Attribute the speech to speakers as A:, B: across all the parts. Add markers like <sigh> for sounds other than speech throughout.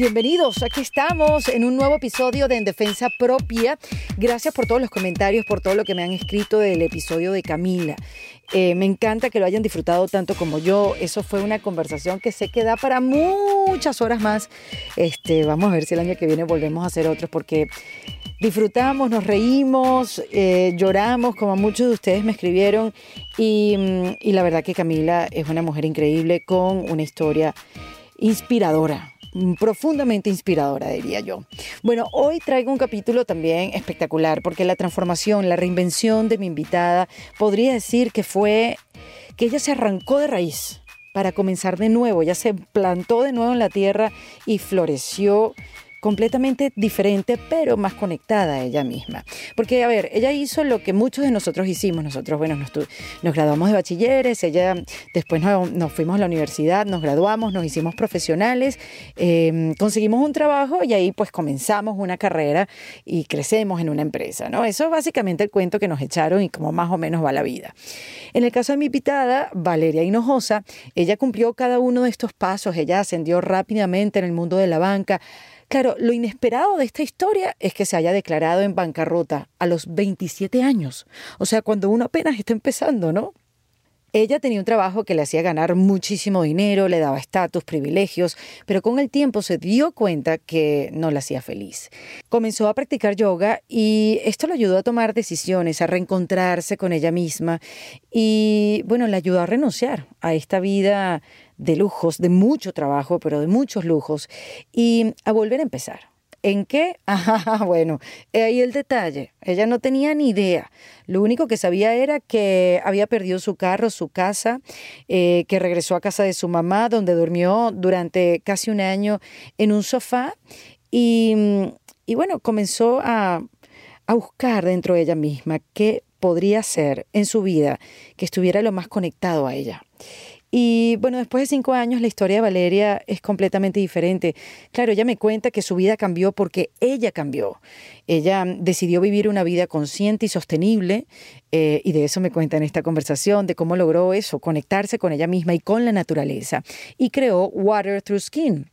A: Bienvenidos, aquí estamos en un nuevo episodio de En Defensa Propia. Gracias por todos los comentarios, por todo lo que me han escrito del episodio de Camila. Eh, me encanta que lo hayan disfrutado tanto como yo. Eso fue una conversación que sé que da para muchas horas más. Este, vamos a ver si el año que viene volvemos a hacer otros porque disfrutamos, nos reímos, eh, lloramos, como muchos de ustedes me escribieron. Y, mm, y la verdad que Camila es una mujer increíble con una historia inspiradora profundamente inspiradora, diría yo. Bueno, hoy traigo un capítulo también espectacular porque la transformación, la reinvención de mi invitada, podría decir que fue que ella se arrancó de raíz para comenzar de nuevo, ya se plantó de nuevo en la tierra y floreció completamente diferente, pero más conectada a ella misma. Porque, a ver, ella hizo lo que muchos de nosotros hicimos. Nosotros, bueno, nos, graduamos de bachilleres, ella después nos, fuimos a la universidad, nos graduamos, nos hicimos profesionales, em, conseguimos un trabajo y ahí pues comenzamos una carrera y crecemos en una empresa, ¿no? Eso es básicamente el cuento que nos echaron y cómo más o menos va la vida. En el caso de mi invitada, Valeria Hinojosa, ella cumplió cada uno de estos pasos, ella ascendió rápidamente en el mundo de la banca, Claro, lo inesperado de esta historia es que se haya declarado en bancarrota a los 27 años. O sea, cuando uno apenas está empezando, ¿no? Ella tenía un trabajo que le hacía ganar muchísimo dinero, le daba estatus, privilegios, pero con el tiempo se dio cuenta que no la hacía feliz. Comenzó a practicar yoga y esto le ayudó a tomar decisiones, a reencontrarse con ella misma y, bueno, le ayudó a renunciar a esta vida de lujos, de mucho trabajo, pero de muchos lujos, y a volver a empezar. ¿En qué? <laughs> Ah, bueno, ahí el detalle. Ella no tenía ni idea. Lo único que sabía era que había perdido su carro, su casa, eh, que regresó a casa de su mamá, donde durmió durante casi un año en un sofá. Y, y bueno, comenzó a, a buscar dentro de ella misma qué podría ser en su vida que estuviera lo más conectado a ella. Y bueno, después de cinco años la historia de Valeria es completamente diferente. Claro, ella me cuenta que su vida cambió porque ella cambió. Ella decidió vivir una vida consciente y sostenible eh, y de eso me cuenta en esta conversación, de cómo logró eso, conectarse con ella misma y con la naturaleza. Y creó Water Through Skin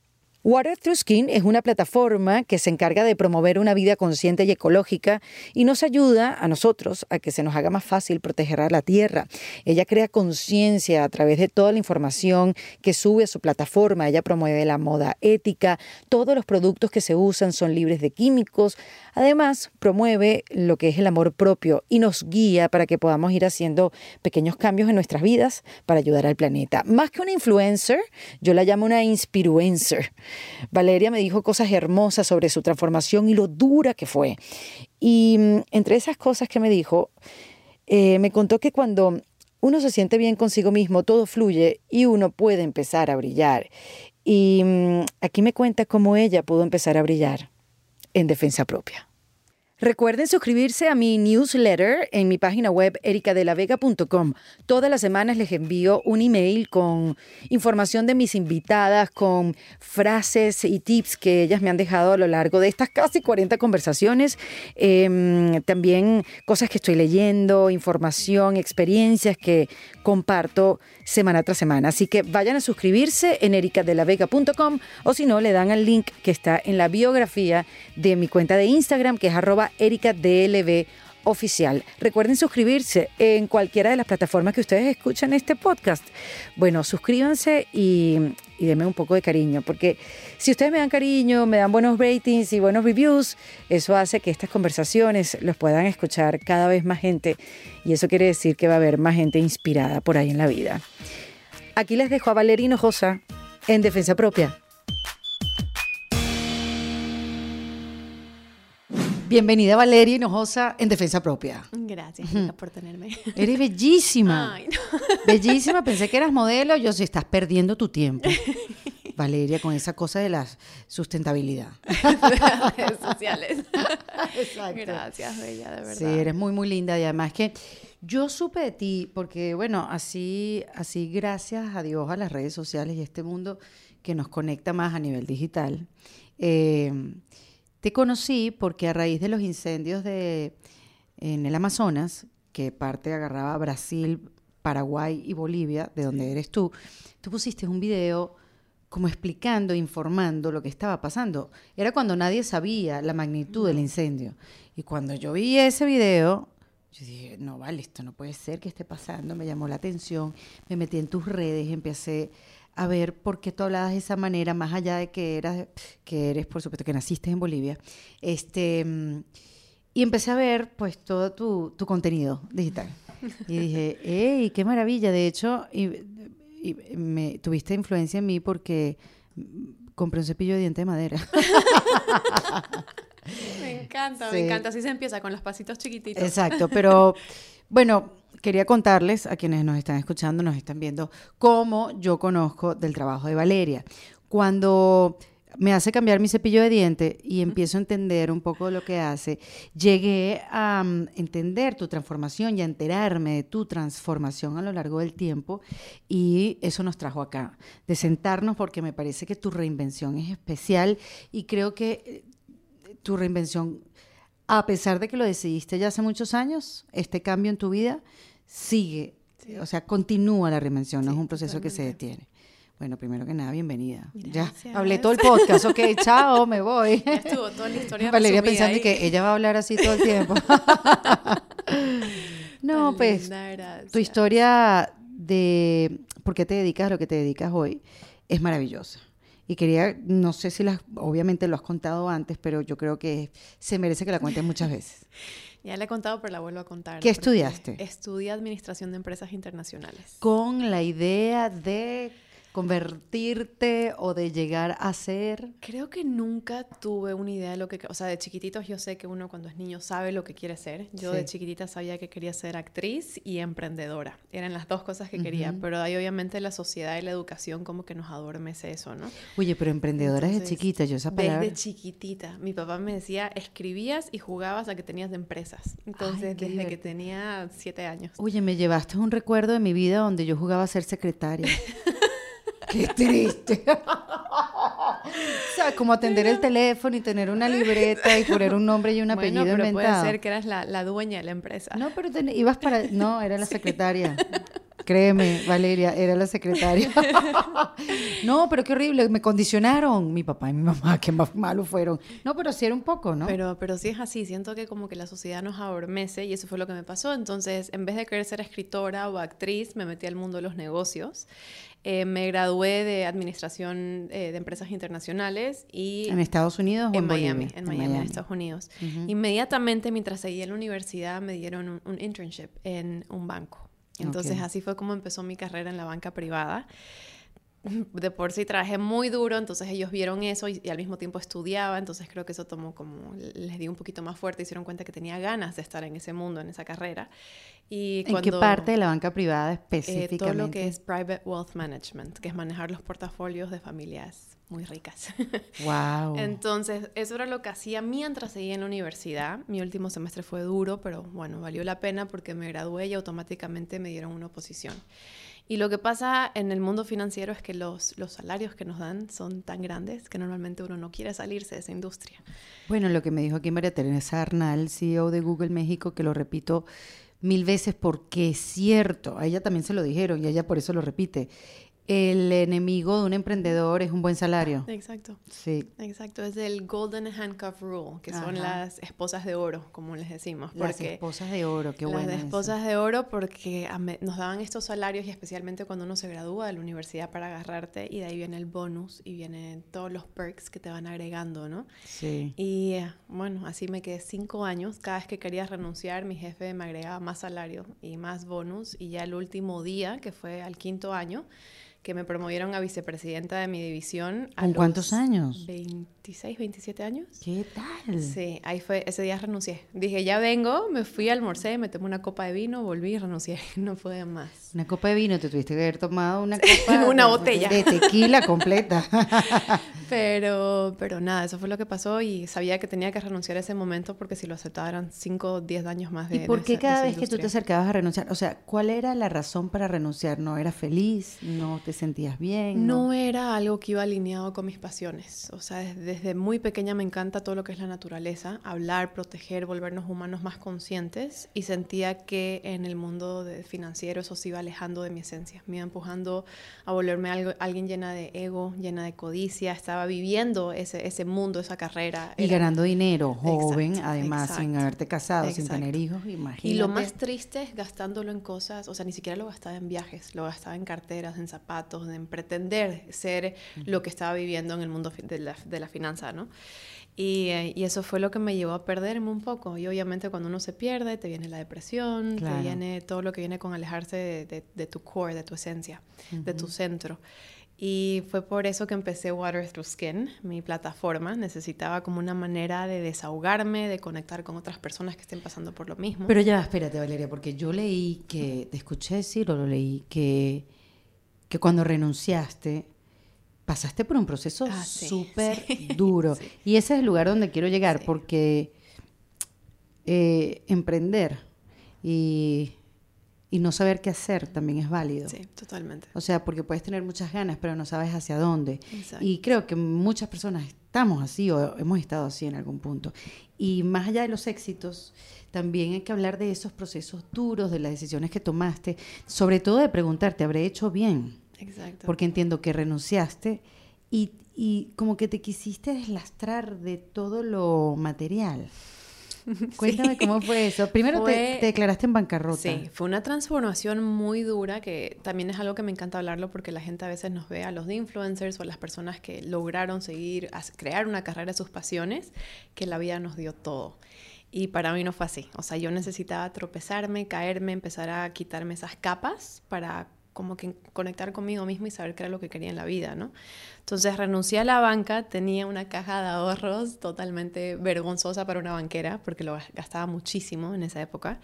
A: Water Through Skin es una plataforma que se encarga de promover una vida consciente y ecológica y nos ayuda a nosotros a que se nos haga más fácil proteger a la tierra. Ella crea conciencia a través de toda la información que sube a su plataforma. Ella promueve la moda ética, todos los productos que se usan son libres de químicos. Además, promueve lo que es el amor propio y nos guía para que podamos ir haciendo pequeños cambios en nuestras vidas para ayudar al planeta. Más que una influencer, yo la llamo una inspiruencer. Valeria me dijo cosas hermosas sobre su transformación y lo dura que fue. Y mm, entre esas cosas que me dijo, eh, me contó que cuando uno se siente bien consigo mismo, todo fluye y uno puede empezar a brillar. Y mm, aquí me cuenta cómo ella pudo empezar a brillar en defensa propia. Recuerden suscribirse a mi newsletter en mi página web ericadelavega.com. Todas las semanas les envío un email con información de mis invitadas, con frases y tips que ellas me han dejado a lo largo de estas casi 40 conversaciones. Em, también cosas que estoy leyendo, información, experiencias que comparto semana tras semana. Así que vayan a suscribirse en ericadelavega.com o si no, le dan al link que está en la biografía de mi cuenta de Instagram, que es arroba oficial. Recuerden suscribirse en cualquiera de las plataformas que ustedes escuchan este podcast. Bueno, suscríbanse y, y denme un poco de cariño, porque si ustedes me dan cariño, me dan buenos ratings y buenos reviews, eso hace que estas conversaciones los puedan escuchar cada vez más gente y eso quiere decir que va a haber más gente inspirada por ahí en la vida. Aquí les dejo a Valerino Josa en Defensa Propia. Bienvenida Valeria Hinojosa en Defensa Propia.
B: Gracias por tenerme.
A: Eres bellísima. Ay, no. Bellísima, pensé que eras modelo, yo sí estás perdiendo tu tiempo. <laughs> Valeria, con esa cosa de la sustentabilidad. <laughs>
B: Las redes sociales. Exacto. Gracias, Bella, de verdad.
A: Sí, eres muy, muy linda y además que yo supe de ti, porque bueno, así, así gracias a Dios, a las redes sociales y a este mundo que nos conecta más a nivel digital. Eh, te conocí porque a raíz de los incendios de, en el Amazonas, que parte agarraba Brasil, Paraguay y Bolivia, de donde eres tú, tú pusiste un video como explicando, informando lo que estaba pasando. Era cuando nadie sabía la magnitud del incendio. Y cuando yo vi ese video, yo dije, no, vale, esto no puede ser que esté pasando, me llamó la atención, me metí en tus redes, empecé a ver por qué tú hablabas de esa manera, más allá de que eras, que eres, por supuesto, que naciste en Bolivia. Este, y empecé a ver, pues, todo tu, tu contenido digital. Y dije, <laughs> ¡ey, qué maravilla! De hecho, y, me, tuviste influencia en mí porque compré un cepillo de diente de madera. <laughs>
B: me encanta, me encanta. Así se empieza con los pasitos chiquititos.
A: Exacto, pero bueno, quería contarles a quienes nos están escuchando, nos están viendo, cómo yo conozco del trabajo de Valeria. Cuando me hace cambiar mi cepillo de diente y empiezo a entender un poco lo que hace, llegué a mm, entender tu transformación y a enterarme de tu transformación a lo largo del tiempo y eso nos trajo acá, de sentarnos porque me parece que tu reinvención es especial y creo que eh, tu reinvención, a pesar de que lo decidiste ya hace muchos años, este cambio en tu vida sigue, o sea, continúa la reinvención, no es un proceso que se detiene. Bueno, primero que nada, bienvenida. Ya hablé todo el podcast, ok, <laughs> chao, me voy.
B: Ya estuvo toda la historia.
A: Valeria pensando que ella va a hablar así todo el tiempo. <laughs> no, pues, tu historia de por qué te dedicas a lo que te dedicas hoy es maravillosa. Y quería, no sé si las, obviamente lo has contado antes, pero yo creo que se merece que la cuentes muchas veces. <laughs>
B: Ya la he contado, pero la vuelvo a contar.
A: ¿Qué estudiaste?
B: Estudié Administración de Empresas Internacionales.
A: Con la idea de convertirte o de llegar a ser?
B: Creo que nunca tuve una idea de lo que, o sea, de chiquititos yo sé que uno cuando es niño sabe lo que quiere ser. Yo de chiquitita sabía que quería ser actriz y emprendedora. Eran las dos cosas que quería, pero ahí obviamente la sociedad y la educación como que nos adormece eso, ¿no?
A: Oye, pero emprendedora desde chiquita, yo esa palabra.
B: Desde chiquitita. Mi papá me decía, escribías y jugabas a que tenías de empresas. Entonces, desde que tenía siete años.
A: Oye, me llevaste un recuerdo de mi vida donde yo jugaba a ser secretaria. <laughs> Qué triste. o sea, como atender el teléfono y tener una libreta y poner un nombre y un apellido bueno, pero
B: puede ser que eras la, dueña de la empresa.
A: No, pero ibas para... No, era la <laughs> secretaria. Créeme, Valeria, era la secretaria. <laughs> no, pero qué horrible, me condicionaron mi papá y mi mamá, qué más malos fueron. No, pero sí era un poco, ¿no?
B: Pero, pero sí es así, siento que como que la sociedad nos adormece y eso fue lo que me pasó. Entonces, en vez de querer ser escritora o actriz, me metí al mundo de los negocios. Eh, me gradué de Administración eh, de Empresas Internacionales y...
A: ¿En Estados Unidos o en,
B: Miami? En, Miami, en Estados Unidos. Inmediatamente, mientras seguía en la universidad, me dieron un, internship en un banco. Entonces, así fue como empezó mi carrera en la banca privada de por sí trabajé muy duro, entonces ellos vieron eso y, al mismo tiempo estudiaba, entonces creo que eso tomó como, les di un poquito más fuerte, hicieron cuenta que tenía ganas de estar en ese mundo, en esa carera.
A: Y ¿En qué parte de la banca privada específicamente? Eh, todo
B: lo que es Private Wealth Management, que es manejar los portafolios de familias muy ricas. <laughs>
A: Wow.
B: Entonces, eso era lo que hacía mientras seguía en la universidad. Mi último semestre fue duro, pero bueno, valió la pena porque me gradué y automáticamente me dieron una posición. Y lo que pasa en el mundo financiero es que los, los salarios que nos dan son tan grandes que normalmente uno no quiere salirse de esa industria.
A: Bueno, lo que me dijo aquí María Teresa Arnal, CEO de Google México, que lo repito mil veces porque es cierto, a ella también se lo dijeron y ella por eso lo repite el enemigo de un emprendedor es un buen salario.
B: Exacto.
A: Sí.
B: Exacto, es el Golden Handcuff Rule, que son las esposas de oro, como les decimos.
A: Las esposas de oro, qué bueno.
B: Las esposas de oro porque nos daban estos salarios y especialmente cuando uno se gradúa de la universidad para agarrarte y de ahí viene el bonus y vienen todos los perks que te van agregando, ¿no?
A: Sí.
B: Y eh, bueno, así me quedé cinco años. Cada vez que quería renunciar, mi jefe me agregaba más salario y más bonus y ya el último día, que fue al quinto año, que me promovieron a vicepresidenta de mi división.
A: ¿Con cuántos años?
B: 26, 27 años.
A: ¿Qué tal?
B: Sí, ahí fue, ese día renuncié. Dije, ya vengo, me fui, almorcé, me tomé una copa de vino, volví y renuncié. <laughs> No pude más.
A: Una copa de vino, te tuviste que haber tomado una copa. <laughs>
B: una botella.
A: De tequila completa. <laughs>
B: pero, pero nada, eso fue lo que pasó y sabía que tenía que renunciar a ese momento porque si lo aceptaba eran 5 o 10 años más de
A: ¿Y por qué cada vez que tú te acercabas a renunciar? O sea, ¿cuál era la razón para renunciar? ¿No era feliz? ¿No te sentías bien?
B: No, era algo que iba alineado con mis pasiones. O sea, desde desde muy pequeña me encanta todo lo que es la naturaleza, hablar, proteger, volvernos humanos más conscientes y sentía que en el mundo de financiero eso se iba alejando de mi esencia, me iba empujando a volverme algo, alguien llena de ego, llena de codicia, estaba viviendo ese, ese mundo, esa carrera.
A: Y ganando dinero, joven, además, sin haberte casado, sin tener hijos, imagínate.
B: Y lo más triste es gastándolo en cosas, o sea, ni siquiera lo gastaba en viajes, lo gastaba en carteras, en zapatos, en pretender ser lo que estaba viviendo en el mundo de la, de la finanza, ¿no? Y, eh, y, eso fue lo que me llevó a perderme un poco. Y obviamente cuando uno se pierde, te viene la depresión, te viene todo lo que viene con alejarse de, de, tu core, de tu esencia, de tu centro. Y fue por eso que empecé Water Through Skin, mi plataforma. Necesitaba como una manera de desahogarme, de conectar con otras personas que estén pasando por lo mismo.
A: Pero ya, espérate, Valeria, porque yo leí que, te escuché decir o lo leí, que, que cuando renunciaste, pasaste por un proceso ah, súper <laughs> duro. Y ese es el lugar donde quiero llegar, porque eh, emprender y, no saber qué hacer también es válido.
B: Sí, totalmente.
A: O sea, porque puedes tener muchas ganas, pero no sabes hacia dónde. Y creo que muchas personas estamos así o hemos estado así en algún punto. Y más allá de los éxitos, también hay que hablar de esos procesos duros, de las decisiones que tomaste, sobre todo de preguntarte, ¿habré hecho bien?
B: Exacto.
A: Porque entiendo que renunciaste y, y como que te quisiste deslastrar de todo lo material. <laughs> Cuéntame cómo fue eso. Primero te, declaraste en bancarrota.
B: Sí, fue una transformación muy dura que también es algo que me encanta hablarlo porque la gente a veces nos ve a los de influencers o a las personas que lograron seguir, a crear una carrera de sus pasiones, que la vida nos dio todo. Y para mí no fue así. O sea, yo necesitaba tropezarme, caerme, empezar a quitarme esas capas para como que conectar conmigo mismo y saber qué era lo que quería en la vida, ¿no? Entonces renuncié a la banca, tenía una caja de ahorros totalmente vergonzosa para una banquera, porque lo gastaba muchísimo en esa época.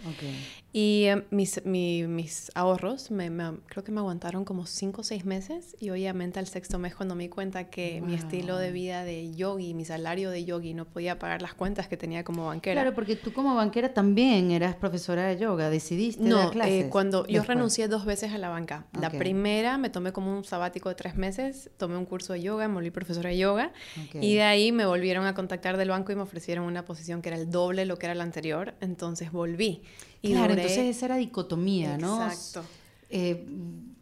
B: Y eh, mis, mis, ahorros me, creo que me aguantaron como cinco o seis meses y obviamente al sexto mes cuando me di cuenta que mi estilo de vida de yogi, mi salario de yogi no podía pagar las cuentas que tenía como banquera.
A: Claro, porque tú como banquera también eras profesora de yoga, decidiste no, dar eh, clases.
B: cuando yo renuncié dos veces a la banca. La primera me tomé como un sabático de tres meses, tomé un curso de yoga, me volví profesora de yoga y de ahí me volvieron a contactar del banco y me ofrecieron una posición que era el doble de lo que era la anterior, entonces volví.
A: Y claro, entonces esa era dicotomía, ¿no? Exacto. Eh,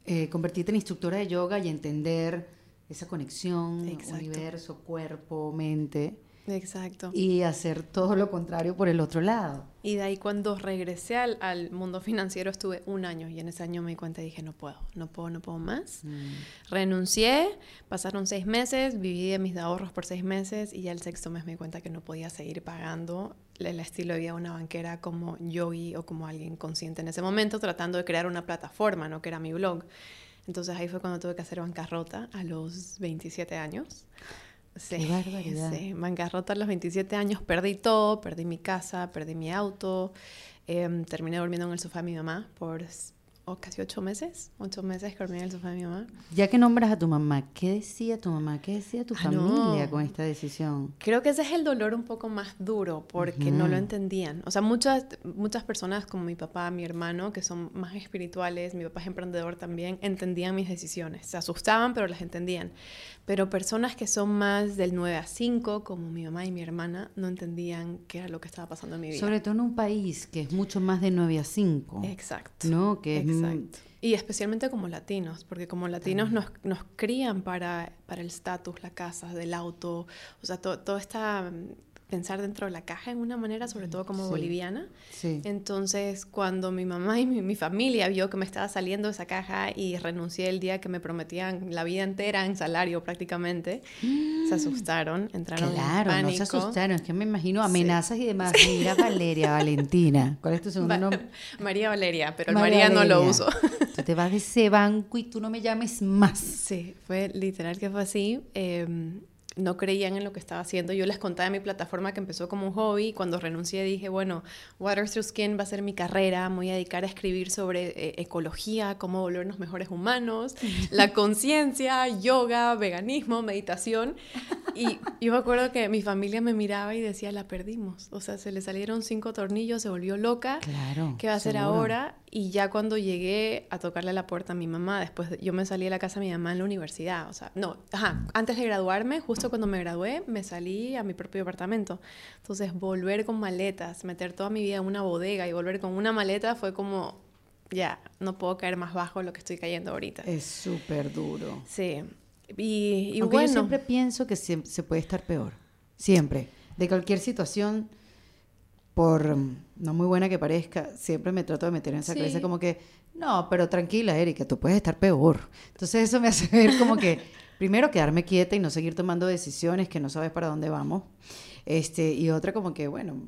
A: eh, convertirte en instructora de yoga y entender esa conexión, universo, cuerpo, mente.
B: Exacto.
A: Y hacer todo lo contrario por el otro lado.
B: Y de ahí cuando regresé al, al, mundo financiero estuve un año y en ese año me di cuenta y dije, no puedo, no puedo, no puedo más. Mm. Renuncié, pasaron seis meses, viví de mis ahorros por seis meses y ya el sexto mes me di cuenta que no podía seguir pagando el estilo de vida de una banquera como yogi o como alguien consciente en ese momento, tratando de crear una plataforma, ¿no? que era mi blog. Entonces ahí fue cuando tuve que hacer bancarrota a los 27 años.
A: Sí, Qué barbaridad.
B: Sí, bancarrota a los 27 años, perdí todo, perdí mi casa, perdí mi auto, em, terminé durmiendo en el sofá de mi mamá por o casi ocho meses, ocho meses que dormí en el sofá de mi mamá.
A: Ya que nombras a tu mamá, ¿qué decía tu mamá? ¿Qué decía tu ah, familia con esta decisión?
B: Creo que ese es el dolor un poco más duro porque no lo entendían. O sea, muchas, muchas personas como mi papá, mi hermano, que son más espirituales, mi papá es emprendedor también, entendían mis decisiones. Se asustaban, pero las entendían. Pero personas que son más del 9 a 5, como mi mamá y mi hermana, no entendían qué era lo que estaba pasando en mi vida.
A: Sobre todo en un país que es mucho más de 9 a 5.
B: Exacto.
A: ¿No? Que
B: Exacto. Y especialmente como latinos, porque como latinos nos, nos crían para, para el estatus, la casa, del auto, o sea, todo, esta pensar dentro de la caja en una manera, sobre todo como boliviana. Entonces, cuando mi mamá y mi, familia vio que me estaba saliendo esa caja y renuncié el día que me prometían la vida entera en salario prácticamente, se asustaron, entraron
A: claro,
B: en pánico.
A: no se asustaron, es que me imagino amenazas y demás. Mira Valeria, Valentina. ¿Cuál es tu segundo nombre?
B: María Valeria, pero el María, no lo uso.
A: tú te vas de ese banco y tú no me llames más.
B: Sí, fue literal que fue así. Eh, no creían en lo que estaba haciendo. Yo les contaba en mi plataforma que empezó como un hobby. Cuando renuncié dije, bueno, Water Through Skin va a ser mi carrera. Me voy a dedicar a escribir sobre eh, ecología, cómo volvernos mejores humanos, <laughs> la conciencia, yoga, veganismo, meditación. Y yo me acuerdo que mi familia me miraba y decía, la perdimos. O sea, se le salieron cinco tornillos, se volvió loca.
A: Claro.
B: ¿Qué va a hacer ahora? Y ya cuando llegué a tocarle la puerta a mi mamá, después yo me salí de la casa de mi mamá en la universidad. O sea, no, ajá, antes de graduarme, justo cuando me gradué, me salí a mi propio departamento. Entonces, volver con maletas, meter toda mi vida en una bodega y volver con una maleta fue como, ya, no puedo caer más bajo de lo que estoy cayendo ahorita.
A: Es súper duro.
B: Sí. Y, y
A: Aunque
B: bueno.
A: yo siempre pienso que se, se puede estar peor. Siempre. De cualquier situación, por no muy buena que parezca, siempre me trato de meter en esa
B: Sí.
A: cabeza como que, no, pero tranquila, Erika, tú puedes estar peor. Entonces eso me hace <laughs> ver como que, primero, quedarme quieta y no seguir tomando decisiones que no sabes para dónde vamos. Este, y otra como que, bueno,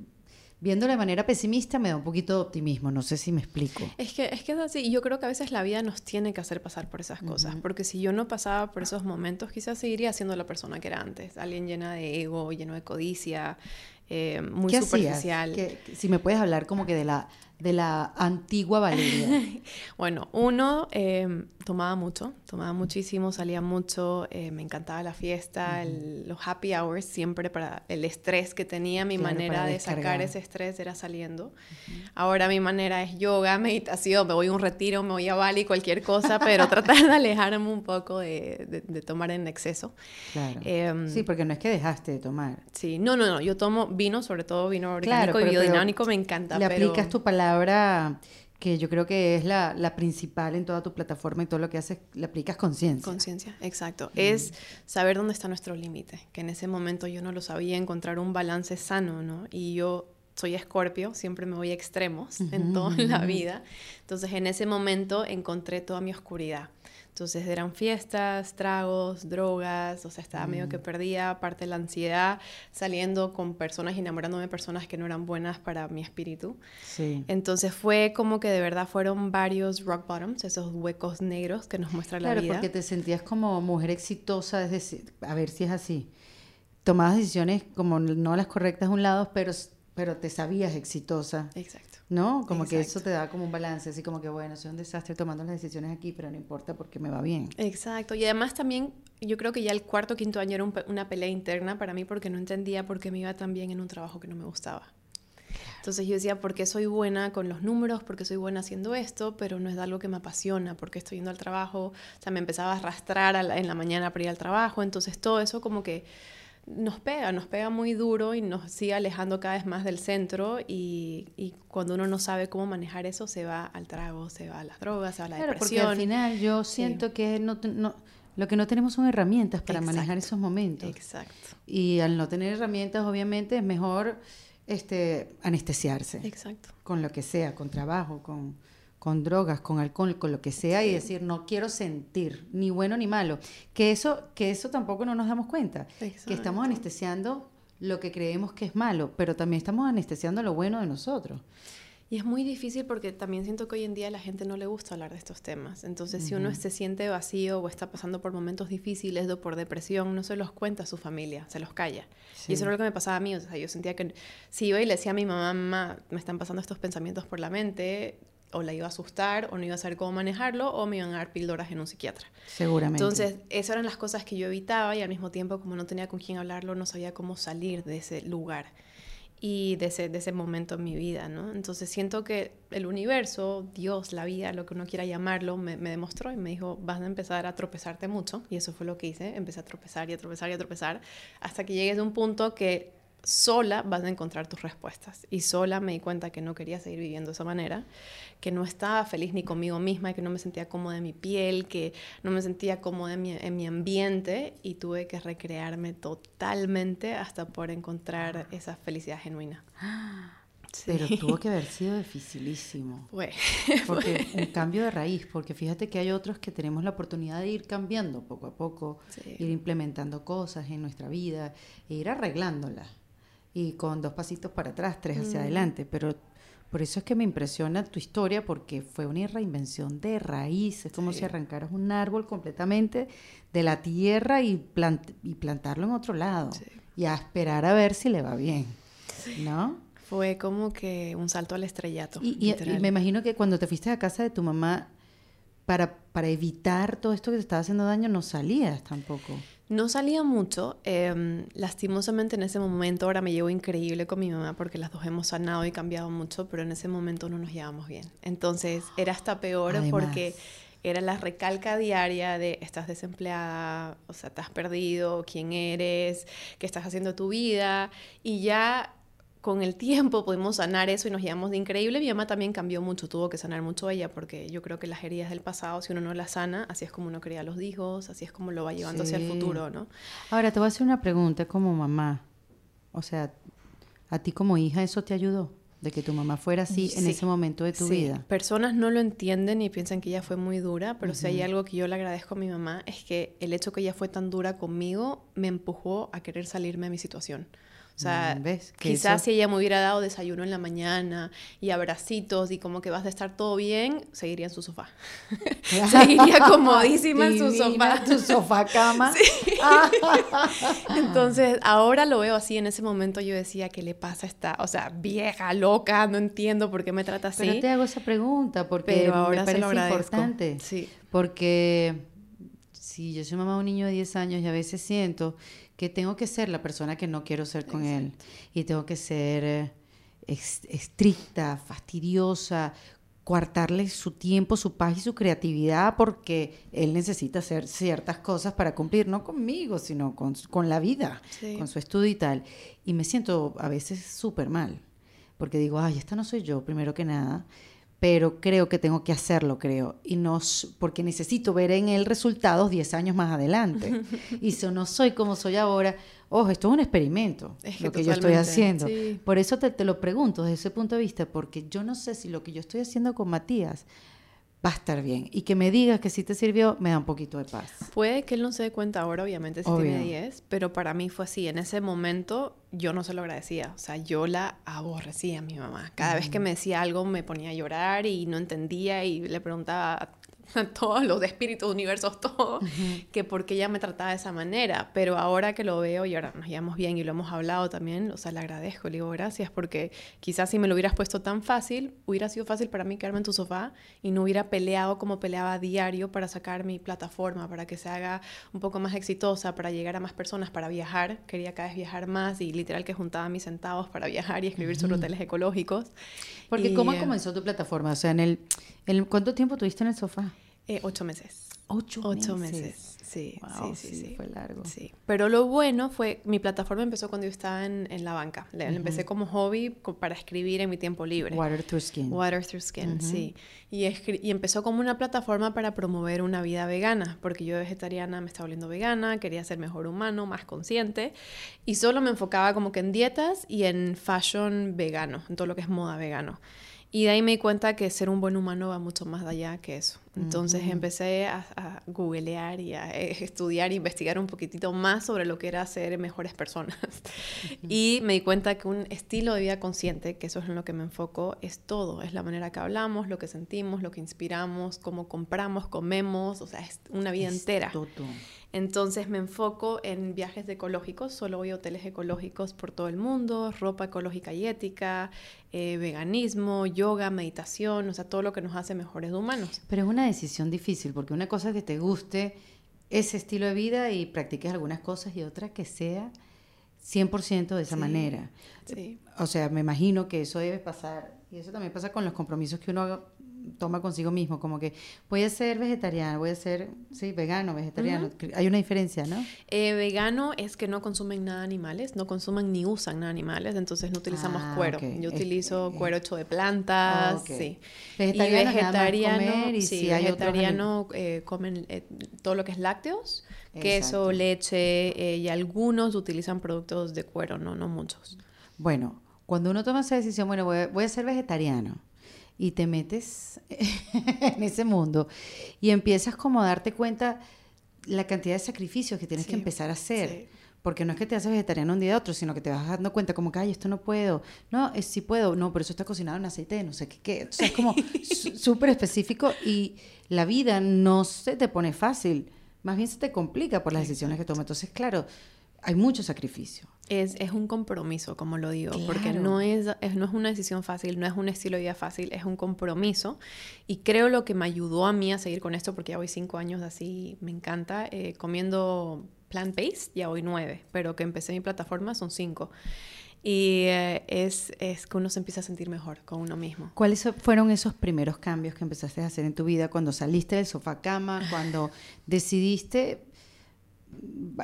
A: viendo de manera pesimista me da un poquito de optimismo, no sé si me explico.
B: Es que, es que es así, y yo creo que a veces la vida nos tiene que hacer pasar por esas cosas, porque si yo no pasaba por esos momentos, quizás seguiría siendo la persona que era antes, alguien llena de ego, lleno de codicia, eh, muy
A: ¿Qué
B: superficial.
A: ¿Qué- si me puedes hablar como que de la, de la antigua Valeria. <laughs>
B: Bueno, uno, eh, tomaba mucho, tomaba muchísimo, salía mucho, eh, me encantaba la fiesta, el- los happy hours, siempre para el estrés que tenía, mi
A: Claro,
B: manera de sacar ese estrés era saliendo. Ahora mi manera es yoga, <laughs> meditación, me voy a un retiro, me voy a Bali, cualquier cosa, pero tratar de alejarme un poco de, de- de tomar en exceso.
A: Claro.
B: Em,
A: sí, porque no es que dejaste de tomar.
B: Sí, no, no, no, yo tomo vino, sobre todo vino
A: Claro,
B: orgánico y
A: pero- pero
B: biodinámico, me encanta.
A: Le
B: pero...
A: aplicas tu palabra que yo creo que es la, la principal en toda tu plataforma y todo lo que haces, le aplicas conciencia.
B: Conciencia, exacto. Es saber dónde está nuestro límite, que en ese momento yo no lo sabía, encontrar un balance sano, ¿no? Y yo soy escorpio, siempre me voy a extremos en toda la vida. Entonces en ese momento encontré toda mi oscuridad. Entonces eran fiestas, tragos, drogas, o sea, estaba medio que perdía parte de la ansiedad, saliendo con personas y enamorándome de personas que no eran buenas para mi espíritu.
A: Sí.
B: Entonces fue como que de verdad fueron varios rock bottoms, esos huecos negros que nos muestra la
A: Claro,
B: vida.
A: porque te sentías como mujer exitosa, es decir, a ver si es así. Tomabas decisiones como no las correctas a un lado, pero, pero te sabías exitosa,
B: Exacto.
A: ¿No? Como que eso te da como un balance, así como que, bueno, soy un desastre tomando las decisiones aquí, pero no importa porque me va bien.
B: Exacto. Y además también yo creo que ya el cuarto quinto año era un una pelea interna para mí porque no entendía por qué me iba tan bien en un trabajo que no me gustaba. Entonces yo decía, ¿por qué soy buena con los números? ¿Por qué soy buena haciendo esto? Pero no es algo que me apasiona, porque estoy yendo al trabajo. O sea, me empezaba a arrastrar a la- en la mañana para ir al trabajo. Entonces todo eso como que nos pega, nos pega muy duro y nos sigue alejando cada vez más del centro. Y, y cuando uno no sabe cómo manejar eso, se va al trago, se va a las drogas, se va a la
A: Claro, porque
B: depresión.
A: al final yo
B: Sí.
A: siento que no, no- lo que no tenemos son herramientas para manejar esos momentos.
B: Exacto.
A: Y al no tener herramientas, obviamente, es mejor este, anestesiarse
B: Exacto.
A: con lo que sea, con trabajo, con, con drogas, con alcohol, con lo que sea, y decir, no quiero sentir, ni bueno ni malo. Que eso, que eso tampoco no nos damos cuenta. Que estamos anestesiando lo que creemos que es malo, pero también estamos anestesiando lo bueno de nosotros.
B: Y es muy difícil porque también siento que hoy en día a la gente no le gusta hablar de estos temas. Entonces, si uno se siente vacío o está pasando por momentos difíciles o por depresión, no se los cuenta a su familia, se los calla.
A: Sí.
B: Y eso era lo que me pasaba a mí. O sea, yo sentía que si iba y le decía a mi mamá, mamá, me están pasando estos pensamientos por la mente, o la iba a asustar, o no iba a saber cómo manejarlo, o me iban a dar píldoras en un psiquiatra.
A: Seguramente.
B: Entonces, esas eran las cosas que yo evitaba y al mismo tiempo, como no tenía con quién hablarlo, no sabía cómo salir de ese lugar y de ese, de ese momento en mi vida, ¿no? Entonces siento que el universo, Dios, la vida, lo que uno quiera llamarlo, me, me demostró y me dijo, vas a empezar a tropezarte mucho. Y eso fue lo que hice, empecé a tropezar y a tropezar y a tropezar, hasta que llegues a un punto que sola vas a encontrar tus respuestas. Y sola me di cuenta que no quería seguir viviendo de esa manera, que no estaba feliz ni conmigo misma, que no me sentía cómoda en mi piel, que no me sentía cómoda en mi, en mi ambiente y tuve que recrearme totalmente hasta poder encontrar esa felicidad genuina. <gasps> Sí.
A: Pero tuvo que haber sido dificilísimo.
B: Fue. <laughs>
A: Porque un cambio de raíz, porque fíjate que hay otros que tenemos la oportunidad de ir cambiando poco a poco,
B: Sí.
A: ir implementando cosas en nuestra vida e ir arreglándolas. Y con dos pasitos para atrás, tres hacia
B: Mm.
A: adelante. Pero por eso es que me impresiona tu historia, porque fue una reinvención de raíz. Es como
B: Sí.
A: si arrancaras un árbol completamente de la tierra y, plant- y plantarlo en otro lado.
B: Sí.
A: Y a esperar a ver si le va bien. ¿No?
B: Fue como que un salto al estrellato.
A: Y, y- y
B: literal.
A: me imagino que cuando te fuiste a casa de tu mamá, para, para evitar todo esto que te estaba haciendo daño no salías tampoco.
B: No salía mucho, em, lastimosamente en ese momento, ahora me llevo increíble con mi mamá porque las dos hemos sanado y cambiado mucho, pero en ese momento no nos llevamos bien. Entonces era hasta peor porque era la recalca diaria de estás desempleada, o sea, te has perdido, quién eres, qué estás haciendo tu vida, y ya con el tiempo pudimos sanar eso y nos llevamos de increíble. Mi mamá también cambió mucho, tuvo que sanar mucho ella, porque yo creo que las heridas del pasado, si uno no las sana, así es como uno cría a los hijos, así es como lo va llevando hacia el futuro, ¿no?
A: Ahora, te voy a hacer una pregunta como mamá. O sea, ¿a ti como hija eso te ayudó? De que tu mamá fuera así en ese momento de tu sí. vida.
B: Personas no lo entienden y piensan que ella fue muy dura, pero si hay algo que yo le agradezco a mi mamá es que el hecho que ella fue tan dura conmigo me empujó a querer salirme de mi situación. O sea, mm, quizás si ella me hubiera dado desayuno en la mañana y abracitos y como que vas a estar todo bien, seguiría en su sofá. <laughs> seguiría comodísima en su sofá.
A: Tu sofá cama. <laughs> <laughs>
B: Entonces, ahora lo veo así. En ese momento yo decía, ¿qué le pasa a esta, o sea, vieja, loca? No entiendo por qué me trata así.
A: Pero te hago esa pregunta porque ahora me parece importante. Sí. Porque si yo soy mamá de un niño de 10 años y a veces siento que tengo que ser la persona que no quiero ser con él. Y tengo que ser eh, estricta, fastidiosa, coartarle su tiempo, su paz y su creatividad porque él necesita hacer ciertas cosas para cumplir, no conmigo, sino con, con la vida, con su estudio y tal. Y me siento a veces súper mal, porque digo, ay, esta no soy yo, primero que nada pero creo que tengo que hacerlo, creo, y no porque necesito ver en él resultados 10 años más adelante. <laughs> y si no soy como soy ahora, ojo, esto es un experimento, lo que yo estoy haciendo. Por eso te, te, lo pregunto desde ese punto de vista, porque yo no sé si lo que yo estoy haciendo con Matías va a estar bien. Y que me digas que si te sirvió, me da un poquito de paz.
B: Puede que él no se dé cuenta ahora, obviamente, si tiene 10, pero para mí fue así. En ese momento yo no se lo agradecía. O sea, yo la aborrecía a mi mamá. Cada vez que me decía algo me ponía a llorar y no entendía y le preguntaba <laughs> todos los espíritus, universos, todo, que porque ella me trataba de esa manera. Pero ahora que lo veo y ahora nos llevamos bien y lo hemos hablado también, o sea, le agradezco, le digo gracias, porque quizás si me lo hubieras puesto tan fácil, hubiera sido fácil para mí quedarme en tu sofá y no hubiera peleado como peleaba a diario para sacar mi plataforma, para que se haga un poco más exitosa, para llegar a más personas, para viajar. Quería cada vez viajar más y literal que juntaba mis centavos para viajar y escribir sobre hoteles ecológicos.
A: Porque, ¿cómo comenzó tu plataforma? O sea, en el, en ¿cuánto tiempo tuviste en el sofá?
B: Eh, ocho meses.
A: Ocho,
B: ocho meses. Sí, sí, sí, sí,
A: Fue largo.
B: Sí. Pero lo bueno fue, mi plataforma empezó cuando yo estaba en, en la banca. Le, Empecé como hobby para escribir en mi tiempo libre.
A: Water Through Skin.
B: Water Through Skin, sí. Y, y empezó como una plataforma para promover una vida vegana, porque yo vegetariana me estaba volviendo vegana, quería ser mejor humano, más consciente, y solo me enfocaba como que en dietas y en fashion vegano, en todo lo que es moda vegano. Y de ahí me di cuenta que ser un buen humano va mucho más allá que eso. Entonces empecé a, a, googlear y a eh, estudiar e investigar un poquitito más sobre lo que era ser mejores personas. Y me di cuenta que un estilo de vida consciente, que eso es en lo que me enfoco, es todo. Es la manera que hablamos, lo que sentimos, lo que inspiramos, cómo compramos, comemos, o sea, es una vida entera. Todo. Entonces me enfoco en viajes ecológicos, solo voy a hoteles ecológicos por todo el mundo, ropa ecológica y ética, eh, veganismo, yoga, meditación, o sea, todo lo que nos hace mejores humanos.
A: Pero es una decisión difícil, porque una cosa es que te guste ese estilo de vida y practiques algunas cosas y otra que sea 100% de esa manera. Sí. O sea, me imagino que eso debe pasar, y eso también pasa con los compromisos que uno toma consigo mismo, como que voy a ser vegetariano, voy a ser, sí, vegano, vegetariano. Hay una diferencia, ¿no?
B: Eh, vegano es que no consumen nada animales, no consumen ni usan nada animales, entonces no utilizamos ah, cuero. Yo utilizo cuero hecho de plantas, sí. Vegetariano, y vegetariano, sí, vegetariano eh, comen eh, todo lo que es lácteos, queso, leche y algunos utilizan productos de cuero, no, no muchos.
A: Bueno, cuando uno toma esa decisión, bueno, voy voy a ser vegetariano y te metes <laughs> en ese mundo y empiezas como a darte cuenta la cantidad de sacrificios que tienes que empezar a hacer. Porque no es que te haces vegetariano un día de otro, sino que te vas dando cuenta como que, ay, esto no puedo. No, es, sí puedo. No, pero eso está cocinado en aceite de no sé qué. qué. O sea, es como <laughs> súper específico y la vida no se te pone fácil. Más bien se te complica por las decisiones que tomas. Entonces, claro, hay mucho sacrificio.
B: Es, es, un compromiso, como lo digo, porque no es, no es una decisión fácil, no es un estilo de vida fácil, es un compromiso. Y creo lo que me ayudó a mí a seguir con esto, porque ya voy cinco años así, me encanta, eh, comiendo plant-based, ya voy nueve, pero que empecé mi plataforma son cinco. Y eh, es, es, que uno se empieza a sentir mejor con uno mismo.
A: ¿Cuáles fueron esos primeros cambios que empezaste a hacer en tu vida cuando saliste del sofá cama, cuando decidiste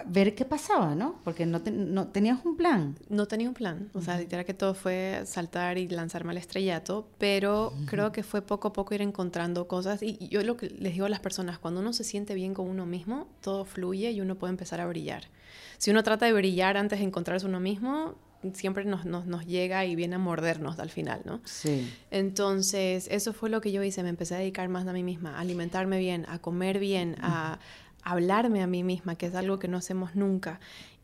A: ver qué pasaba, ¿no? Porque no, no, tenías un plan.
B: No tenía un plan, o sea, literal que todo fue saltar y lanzarme al estrellato, pero creo que fue poco a poco ir encontrando cosas y yo lo que les digo a las personas, cuando uno se siente bien con uno mismo, todo fluye y uno puede empezar a brillar. Si uno trata de brillar antes de encontrarse uno mismo, siempre nos, nos, nos, llega y viene a mordernos al final, ¿no?
A: Sí.
B: Entonces, eso fue lo que yo hice, me empecé a dedicar más a mí misma, a alimentarme bien, a comer bien, a hablarme a mí misma, que es algo que no hacemos nunca,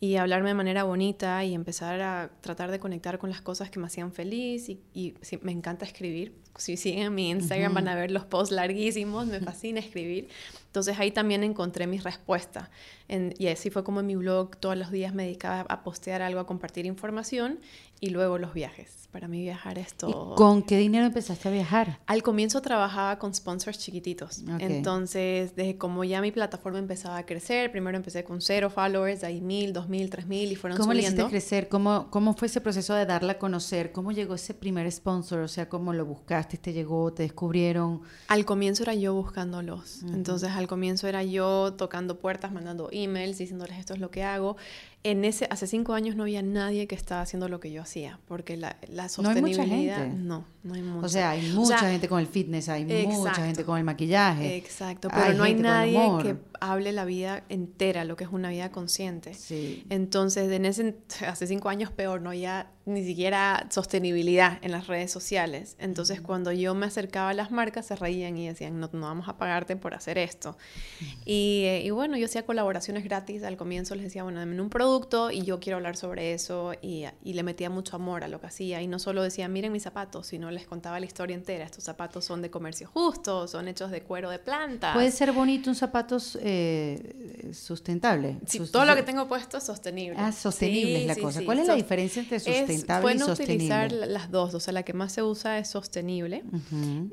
B: y hablarme de manera bonita y empezar a tratar de conectar con las cosas que me hacían feliz y, y me encanta escribir. Si siguen mi Instagram van a ver los posts larguísimos, me <laughs> fascina escribir. Entonces ahí también encontré mi respuesta. y así fue como en mi blog todos los días me dedicaba a postear algo, a compartir información y luego los viajes. Para mí viajar es todo.
A: ¿Con qué dinero empezaste a viajar?
B: Al comienzo trabajaba con sponsors chiquititos. Entonces, desde como ya mi plataforma empezaba a crecer, primero empecé con cero followers, ahí mil, dos mil, tres mil y fueron
A: ¿Cómo
B: subiendo.
A: ¿Cómo le hiciste crecer? ¿Cómo, ¿Cómo fue ese proceso de darla a conocer? ¿Cómo llegó ese primer sponsor? O sea, ¿cómo lo buscaste? ¿Te llegó? ¿Te descubrieron?
B: Al comienzo era yo buscándolos. Entonces, al comienzo era yo tocando puertas, mandando emails, diciéndoles esto es lo que hago en ese, hace cinco años no había nadie que estaba haciendo lo que yo hacía, porque la, la sostenibilidad...
A: No, no, hay mucha. O sea, hay mucha gente con el fitness, hay mucha gente con el maquillaje.
B: Exacto, pero no hay nadie que hable la vida entera, lo que es una vida consciente.
A: Sí.
B: Entonces, en ese, <laughs> hace cinco años peor, no había ni siquiera sostenibilidad en las redes sociales. Entonces, cuando yo me acercaba a las marcas, se reían y decían, no, no vamos a pagarte por hacer esto. y, eh, y, bueno, yo hacía colaboraciones gratis. Al comienzo les decía, bueno, dame un producto y yo quiero hablar sobre eso. Y, y, le metía mucho amor a lo que hacía. Y no solo decía, miren mis zapatos, sino les contaba la historia entera. Estos zapatos son de comercio justo, son hechos de cuero de planta.
A: Puede ser bonito un zapatos eh, sustentable.
B: Sí, todo lo que tengo puesto es sostenible.
A: Ah, sostenible es la cosa. ¿Cuál es la diferencia entre sustentable
B: pueden utilizar las dos, o sea, la que más se usa es sostenible,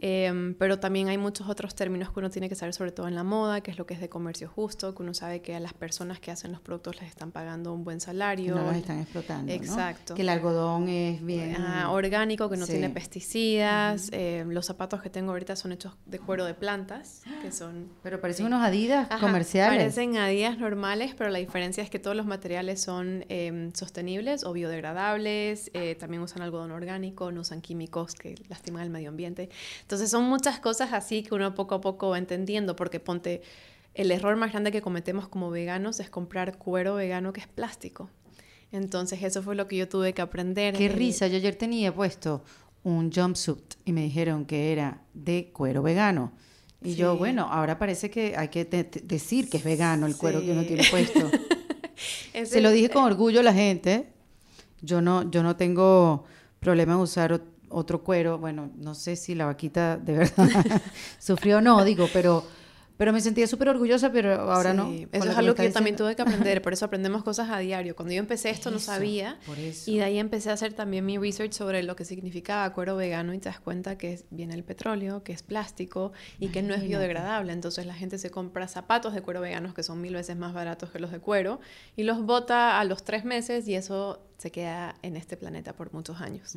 B: em, pero también hay muchos otros términos que uno tiene que saber, sobre todo en la moda, que es lo que es de comercio justo, que uno sabe que a las personas que hacen los productos les están pagando un buen salario.
A: No los están explotando.
B: Exacto.
A: Que el algodón es bien.
B: Ah, orgánico, que no tiene pesticidas. Em, los zapatos que tengo ahorita son hechos de cuero de plantas, que son.
A: Pero parecen unos Adidas comerciales.
B: Parecen Adidas normales, pero la diferencia es que todos los materiales son em, sostenibles o biodegradables eh, también usan algodón orgánico, no usan químicos que lastiman el medio ambiente. Entonces son muchas cosas así que uno poco a poco va entendiendo, porque ponte, el error más grande que cometemos como veganos es comprar cuero vegano que es plástico. Entonces eso fue lo que yo tuve que aprender.
A: Qué risa, yo ayer tenía puesto un jumpsuit y me dijeron que era de cuero vegano. Y yo, bueno, ahora parece que hay que decir que es vegano el cuero que uno tiene puesto. <laughs> Se lo dije con orgullo a la gente, yo no, yo no tengo problema en usar otro cuero. Bueno, no sé si la vaquita de verdad <laughs> sufrió o no, digo, pero pero me sentía súper orgullosa, pero ahora no.
B: Eso es algo que, yo también tuve que aprender, <laughs> por eso aprendemos cosas a diario. Cuando yo empecé esto no sabía, y de ahí empecé a hacer también mi research sobre lo que significaba cuero vegano y te das cuenta que viene el petróleo, que es plástico y que no es biodegradable. Entonces la gente se compra zapatos de cuero veganos que son mil veces más baratos que los de cuero y los bota a los tres meses y eso se queda en este planeta por muchos años.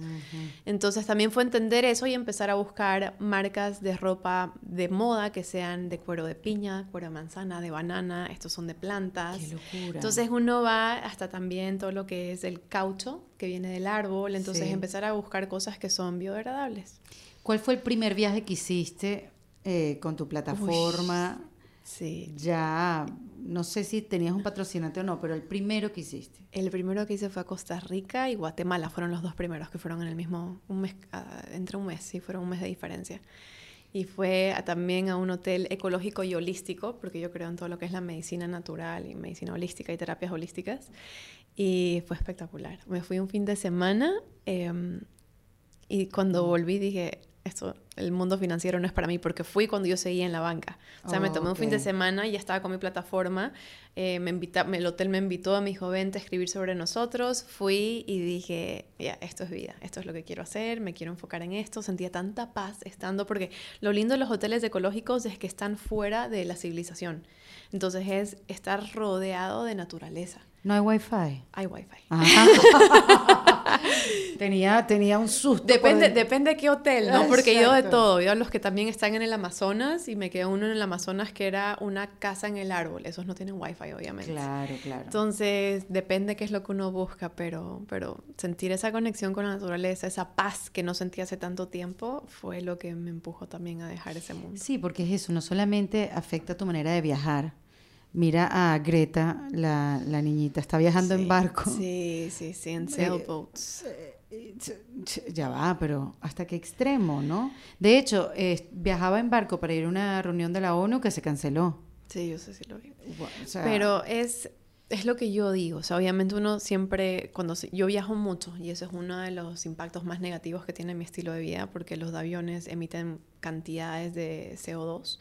B: Entonces también fue entender eso y empezar a buscar marcas de ropa de moda que sean de cuero de piña, cuero de manzana, de banana, estos son de plantas.
A: Qué locura.
B: Entonces uno va hasta también todo lo que es el caucho que viene del árbol, entonces empezar a buscar cosas que son biodegradables.
A: ¿Cuál fue el primer viaje que hiciste eh, con tu plataforma?
B: Sí.
A: Ya no sé si tenías un patrocinante o no, pero el primero que hiciste.
B: El primero que hice fue a Costa Rica y Guatemala, fueron los dos primeros que fueron en el mismo, un mes, ah, entre un mes, sí, fueron un mes de diferencia. Y fue también a un hotel ecológico y holístico, porque yo creo en todo lo que es la medicina natural y medicina holística y terapias holísticas. Y fue espectacular. Me fui un fin de semana em, y cuando volví dije, esto el mundo financiero no es para mí, porque fui cuando yo seguía en la banca. O sea, me tomé un fin de semana y ya estaba con mi plataforma, eh, me invita, el hotel me invitó, a mi joven a escribir sobre nosotros, fui y dije, ya, esto es vida, esto es lo que quiero hacer, me quiero enfocar en esto, sentía tanta paz estando, porque lo lindo de los hoteles ecológicos es que están fuera de la civilización. Entonces es estar rodeado de naturaleza.
A: No hay wifi.
B: Hay wifi. <laughs>
A: tenía, tenía un susto.
B: Depende, depende de qué hotel, ¿no? Porque yo de todo. Yo los que también están en el Amazonas y me quedó uno en el Amazonas que era una casa en el árbol. Esos no tienen wifi, obviamente.
A: Claro, claro.
B: Entonces, depende qué es lo que uno busca, pero, pero sentir esa conexión con la naturaleza, esa paz que no sentí hace tanto tiempo, fue lo que me empujó también a dejar ese mundo.
A: Sí, porque es eso, no solamente afecta tu manera de viajar, Mira a Greta, la, la niñita, está viajando en barco.
B: Sí, sí, sí, en sailboats.
A: Eh, ya va, pero hasta qué extremo, ¿no? De hecho, viajaba en barco para ir a una reunión de la ONU que se canceló.
B: Sí, yo sé si lo vi. pero es, es lo que yo digo, o sea, obviamente uno siempre, cuando yo viajo mucho y ese es uno de los impactos más negativos que tiene mi estilo de vida porque los aviones emiten cantidades de CO2.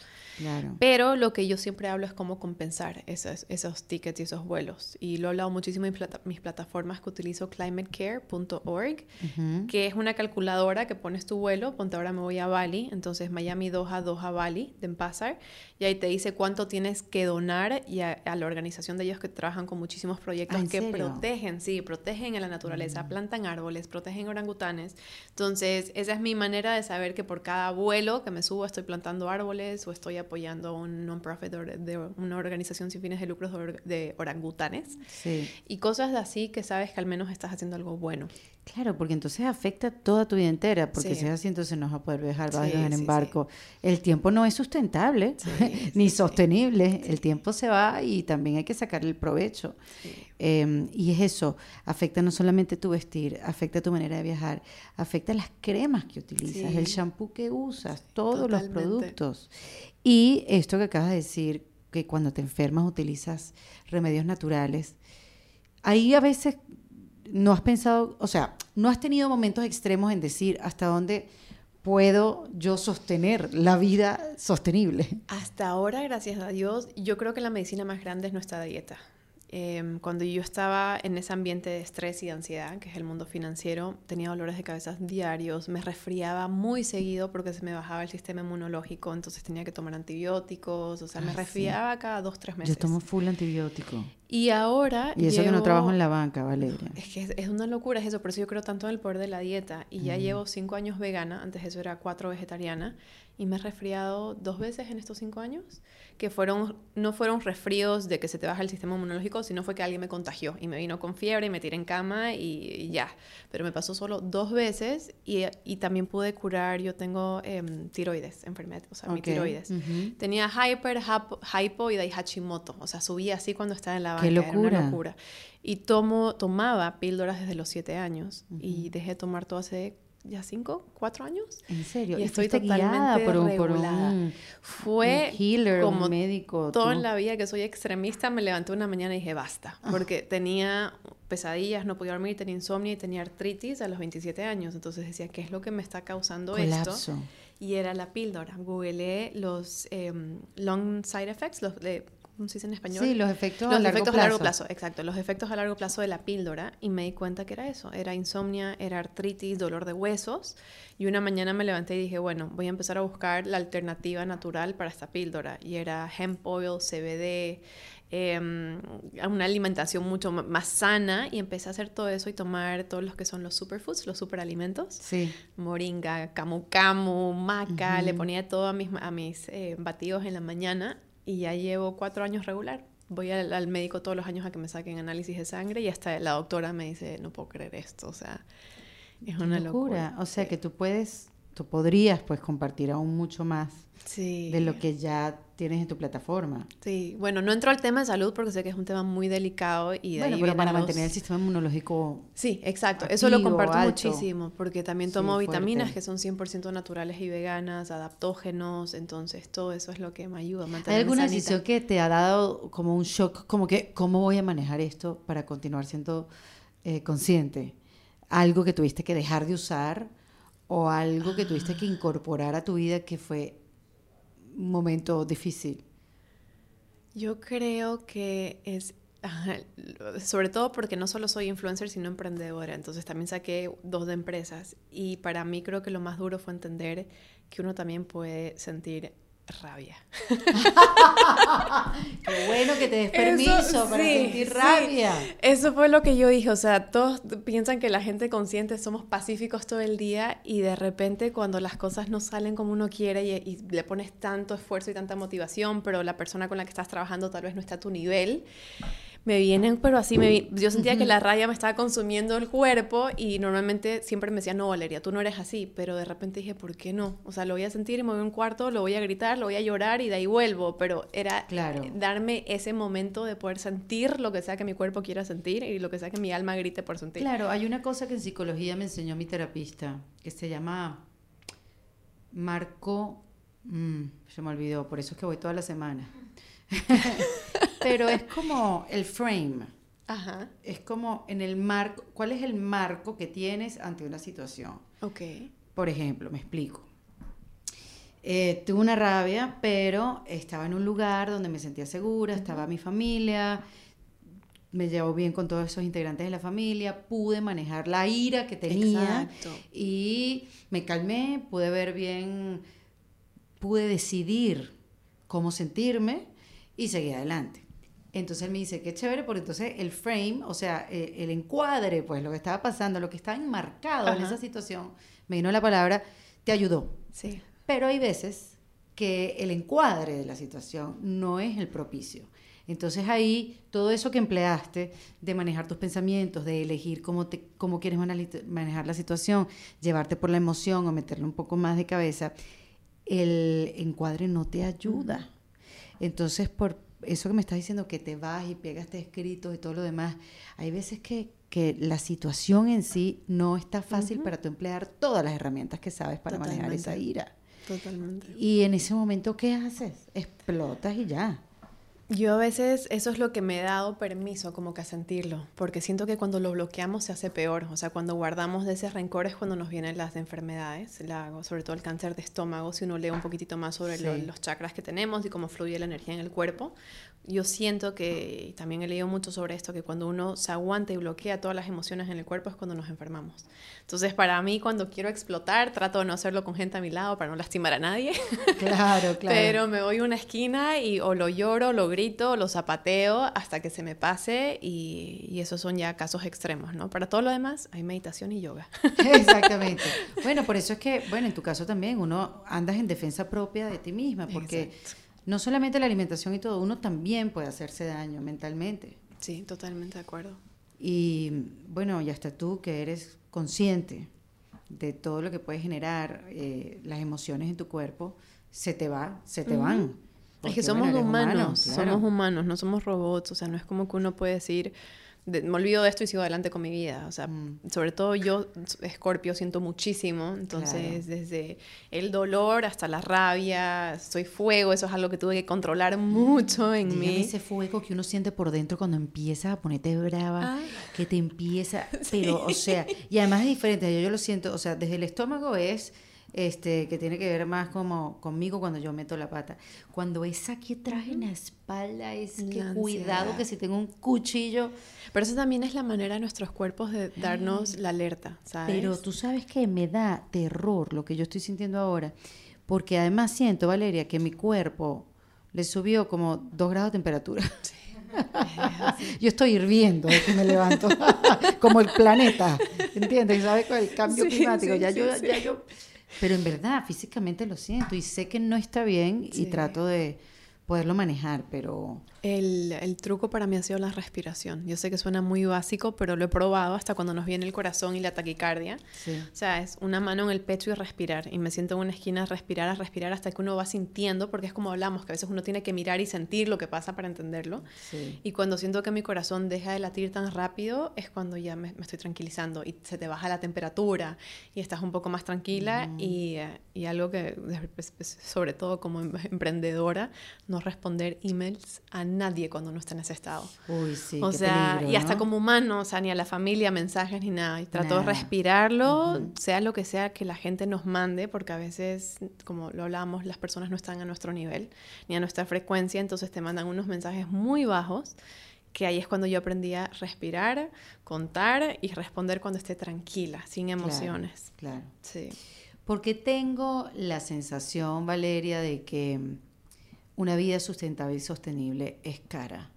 B: Pero lo que yo siempre hablo es cómo compensar esos, esos tickets y esos vuelos. Y lo he hablado muchísimo en mis plataformas que utilizo, climatecare.org, que es una calculadora que pones tu vuelo, ponte ahora me voy a Bali, entonces Miami Doha, Doha Bali, de Pasar, y ahí te dice cuánto tienes que donar y a, la organización de ellos que trabajan con muchísimos proyectos
A: ah,
B: que protegen, sí, protegen a la naturaleza, mm. plantan árboles, protegen orangutanes. Entonces, esa es mi manera de saber que por cada vuelo que me subo estoy plantando árboles o estoy apoyando a un non-profit de una organización sin fines de lucros de orangutanes.
A: Sí.
B: Y cosas así que sabes que al menos estás haciendo algo bueno.
A: Claro, porque entonces afecta toda tu vida entera, porque si es así, entonces no vas a poder viajar, vas a viajar en barco. El tiempo no es sustentable <laughs> ni sostenible, el tiempo se va y también hay que sacar el provecho. Em, y es eso, afecta no solamente tu vestir, afecta tu manera de viajar, afecta las cremas que utilizas, el shampoo que usas, todos los productos. Y esto que acabas de decir, que cuando te enfermas utilizas remedios naturales, ahí a veces no has pensado, o sea, no has tenido momentos extremos en decir hasta dónde puedo yo sostener la vida sostenible.
B: Hasta ahora, gracias a Dios, yo creo que la medicina más grande es nuestra dieta. Em, cuando yo estaba en ese ambiente de estrés y ansiedad, que es el mundo financiero, tenía dolores de cabeza diarios, me resfriaba muy seguido porque se me bajaba el sistema inmunológico, entonces tenía que tomar antibióticos, o sea, me resfriaba cada dos, tres meses.
A: Yo tomo full antibiótico.
B: Y ahora...
A: Y eso que no trabajo en la banca, Valeria.
B: Es que es, una locura, es eso, por eso yo creo tanto en el poder de la dieta. Y ya llevo cinco años vegana, antes eso era cuatro vegetariana, y me he resfriado dos veces en estos cinco años que fueron, no fueron resfríos de que se te baja el sistema inmunológico, sino fue que alguien me contagió y me vino con fiebre y me tiré en cama y, ya. Pero me pasó solo dos veces y, y también pude curar, yo tengo em, tiroides, enfermedad, o sea, mi tiroides. Tenía hyper, hypo y Hashimoto, o sea, subía así cuando estaba en la banca.
A: Qué locura.
B: Era una locura. Y tomo, tomaba píldoras desde los siete años y dejé de tomar todo hace ya cinco, cuatro años.
A: ¿En serio?
B: Y, estoy totalmente por un, por un, Fue
A: healer,
B: como
A: un médico.
B: Toda en la vida que soy extremista, me levanté una mañana y dije basta, ah. porque tenía pesadillas, no podía dormir, tenía insomnio y tenía artritis a los 27 años. Entonces decía, ¿qué es lo que me está causando esto? Y era la píldora. Googleé los em, long side effects, los de ¿cómo se dice en español?
A: Sí, los efectos, a, largo efectos
B: a largo plazo. Exacto, los efectos a largo plazo de la píldora y me di cuenta que era eso, era insomnia, era artritis, dolor de huesos y una mañana me levanté y dije, bueno, voy a empezar a buscar la alternativa natural para esta píldora y era hemp oil, CBD, em, una alimentación mucho más sana y empecé a hacer todo eso y tomar todos los que son los superfoods, los superalimentos.
A: Sí.
B: Moringa, camu camu, maca, le ponía todo a mis, a mis eh, batidos en la mañana y ya llevo cuatro años regular. Voy al, médico todos los años a que me saquen análisis de sangre y hasta la doctora me dice, no puedo creer esto, o sea, es una locura.
A: O sea, que tú puedes, tú podrías pues compartir aún mucho más de lo que ya tienes en tu plataforma.
B: Sí, bueno, no entro al tema de salud porque sé que es un tema muy delicado y de
A: bueno, pero para mantener el sistema inmunológico.
B: Sí, exacto. Eso lo comparto muchísimo porque también tomo vitaminas que son 100% naturales y veganas, adaptógenos, entonces todo eso es lo que me ayuda a mantener.
A: ¿Hay alguna decisión que te ha dado como un shock, como que cómo voy a manejar esto para continuar siendo eh, consciente? Algo que tuviste que dejar de usar o algo que tuviste que incorporar a tu vida que fue momento difícil?
B: Yo creo que es sobre todo porque no solo soy influencer, sino emprendedora. Entonces también saqué dos de empresas. Y para mí creo que lo más duro fue entender que uno también puede sentir rabia. <laughs>
A: Qué bueno que te des permiso para sentir rabia.
B: Eso fue lo que yo dije, o sea, todos piensan que la gente consciente somos pacíficos todo el día y de repente cuando las cosas no salen como uno quiere y, y le pones tanto esfuerzo y tanta motivación, pero la persona con la que estás trabajando tal vez no está a tu nivel me vienen, pero así me yo sentía que la raya me estaba consumiendo el cuerpo y normalmente siempre me decía, no, Valeria, tú no eres así, pero de repente dije, ¿por qué no? O sea, lo voy a sentir y me voy a un cuarto, lo voy a gritar, lo voy a llorar y de ahí vuelvo, pero era claro. darme ese momento de poder sentir lo que sea que mi cuerpo quiera sentir y lo que sea que mi alma grite por sentir.
A: Claro, hay una cosa que en psicología me enseñó mi terapista, que se llama Marco, mm, se me olvidó, por eso es que voy toda la semana. <laughs> Pero es como el frame. Ajá. Es como en el marco, ¿cuál es el marco que tienes ante una situación?
B: Ok.
A: Por ejemplo, me explico. Eh, tuve una rabia, pero estaba en un lugar donde me sentía segura, estaba mi familia, me llevo bien con todos esos integrantes de la familia, pude manejar la ira que tenía y me calmé, pude ver bien, pude decidir cómo sentirme y seguí adelante. Entonces él me dice, qué chévere, porque entonces el frame, o sea, eh, el, encuadre, pues lo que estaba pasando, lo que estaba enmarcado en esa situación, me vino la palabra, te ayudó.
B: Sí.
A: Pero hay veces que el encuadre de la situación no es el propicio. Entonces ahí todo eso que empleaste de manejar tus pensamientos, de elegir cómo, te, cómo quieres manejar la situación, llevarte por la emoción o meterle un poco más de cabeza, el encuadre no te ayuda. Entonces, por eso que me estás diciendo, que te vas y pegas este escrito y todo lo demás, hay veces que, que la situación en sí no está fácil para tú emplear todas las herramientas que sabes para manejar esa ira.
B: Totalmente.
A: Y en ese momento, ¿qué haces? Explotas y ya.
B: Yo a veces eso es lo que me he dado permiso como que a sentirlo, porque siento que cuando lo bloqueamos se hace peor, o sea, cuando guardamos de ese rencor es cuando nos vienen las enfermedades, sobre todo el cáncer de estómago, si uno lee un poquitito más sobre los chakras que tenemos y cómo fluye la energía en el cuerpo, yo siento que, y también he leído mucho sobre esto, que cuando uno se aguanta y bloquea todas las emociones en el cuerpo es cuando nos enfermamos. Entonces, para mí, cuando quiero explotar, trato de no hacerlo con gente a mi lado para no lastimar a nadie.
A: Claro, <laughs> claro.
B: Pero me voy a una esquina y o lo lloro, lo grito, lo zapateo hasta que se me pase y, y esos son ya casos extremos, ¿no? Para todo lo demás hay meditación y yoga. <laughs>
A: Exactamente. Bueno, por eso es que, bueno, en tu caso también, uno andas en defensa propia de ti misma, porque no solamente la alimentación y todo, uno también puede hacerse daño mentalmente.
B: Sí, totalmente de acuerdo.
A: Y bueno, y hasta tú que eres consciente de todo lo que puede generar eh, las emociones en tu cuerpo, se te va, se te van.
B: Es que somos humanos, somos humanos, no somos robots, o sea, no es como que uno puede decir, me olvido de esto y sigo adelante con mi vida. O sea, mm. sobre todo yo, Escorpio, siento muchísimo. Entonces, desde el dolor hasta la rabia, soy fuego, eso es algo que tuve que controlar mucho en mí.
A: Ese fuego que uno siente por dentro cuando empieza a ponerte brava, que te empieza, <laughs> pero, o sea, y además es diferente, yo, yo lo siento, o sea, desde el estómago es este, que tiene que ver más como conmigo cuando yo meto la pata. Cuando es aquí atrás en la espalda, es que cuidado que si tengo un cuchillo.
B: Pero eso también es la manera de nuestros cuerpos de darnos la alerta, ¿sabes?
A: Pero tú sabes que me da terror lo que yo estoy sintiendo ahora, porque además siento, Valeria, que mi cuerpo le subió como dos grados de temperatura. <laughs> Yo estoy hirviendo de que me levanto, <laughs> como el planeta, ¿entiendes? ¿Sabes? Con el cambio climático. ya, yo, ya yo pero en verdad, físicamente lo siento y sé que no está bien y trato de poderlo manejar, pero
B: el, el, truco para mí ha sido la respiración. Yo sé que suena muy básico, pero lo he probado hasta cuando nos viene el corazón y la taquicardia. O sea, es una mano en el pecho y respirar. Y me siento en una esquina a respirar, a respirar hasta que uno va sintiendo, porque es como hablamos, que a veces uno tiene que mirar y sentir lo que pasa para entenderlo. Y cuando siento que mi corazón deja de latir tan rápido, es cuando ya me, estoy tranquilizando y se te baja la temperatura y estás un poco más tranquila. Y, eh, y, algo que, pues, sobre todo como em, emprendedora, no responder emails a nadie cuando uno está en ese estado.
A: Uy, sí.
B: O sea, y hasta como humano, o sea, ni a la familia, mensajes ni nada. Y trato de respirarlo, sea lo que sea que la gente nos mande, porque a veces, como lo hablábamos, las personas no están a nuestro nivel ni a nuestra frecuencia, entonces te mandan unos mensajes muy bajos que ahí es cuando yo aprendí a respirar, contar y responder cuando esté tranquila, sin emociones.
A: Claro. Sí. Porque tengo la sensación, Valeria, de que una vida sustentable y sostenible es cara.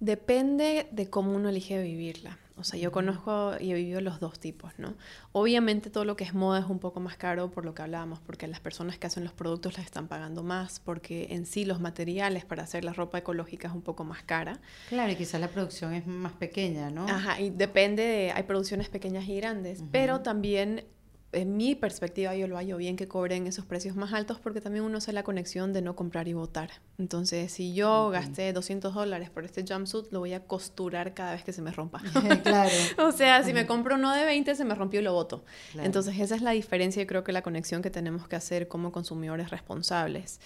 B: Depende de cómo uno elige vivirla. O sea, yo conozco y he vivido los dos tipos, ¿no? Obviamente todo lo que es moda es un poco más caro por lo que hablábamos, porque las personas que hacen los productos las están pagando más, porque en sí los materiales para hacer la ropa ecológica es un poco más cara.
A: Claro, y quizás la producción es más pequeña, ¿no?
B: Ajá, y depende de, hay producciones pequeñas y grandes, pero también en mi perspectiva yo lo hallo bien que cobren esos precios más altos porque también uno hace la conexión de no comprar y votar. Entonces, si yo gasté 200 dólares por este jumpsuit, lo voy a costurar cada vez que se me rompa. <laughs> claro. <laughs> o sea, si me compro uno de 20, se me rompió y lo voto. Entonces, esa es la diferencia y creo que la conexión que tenemos que hacer como consumidores responsables.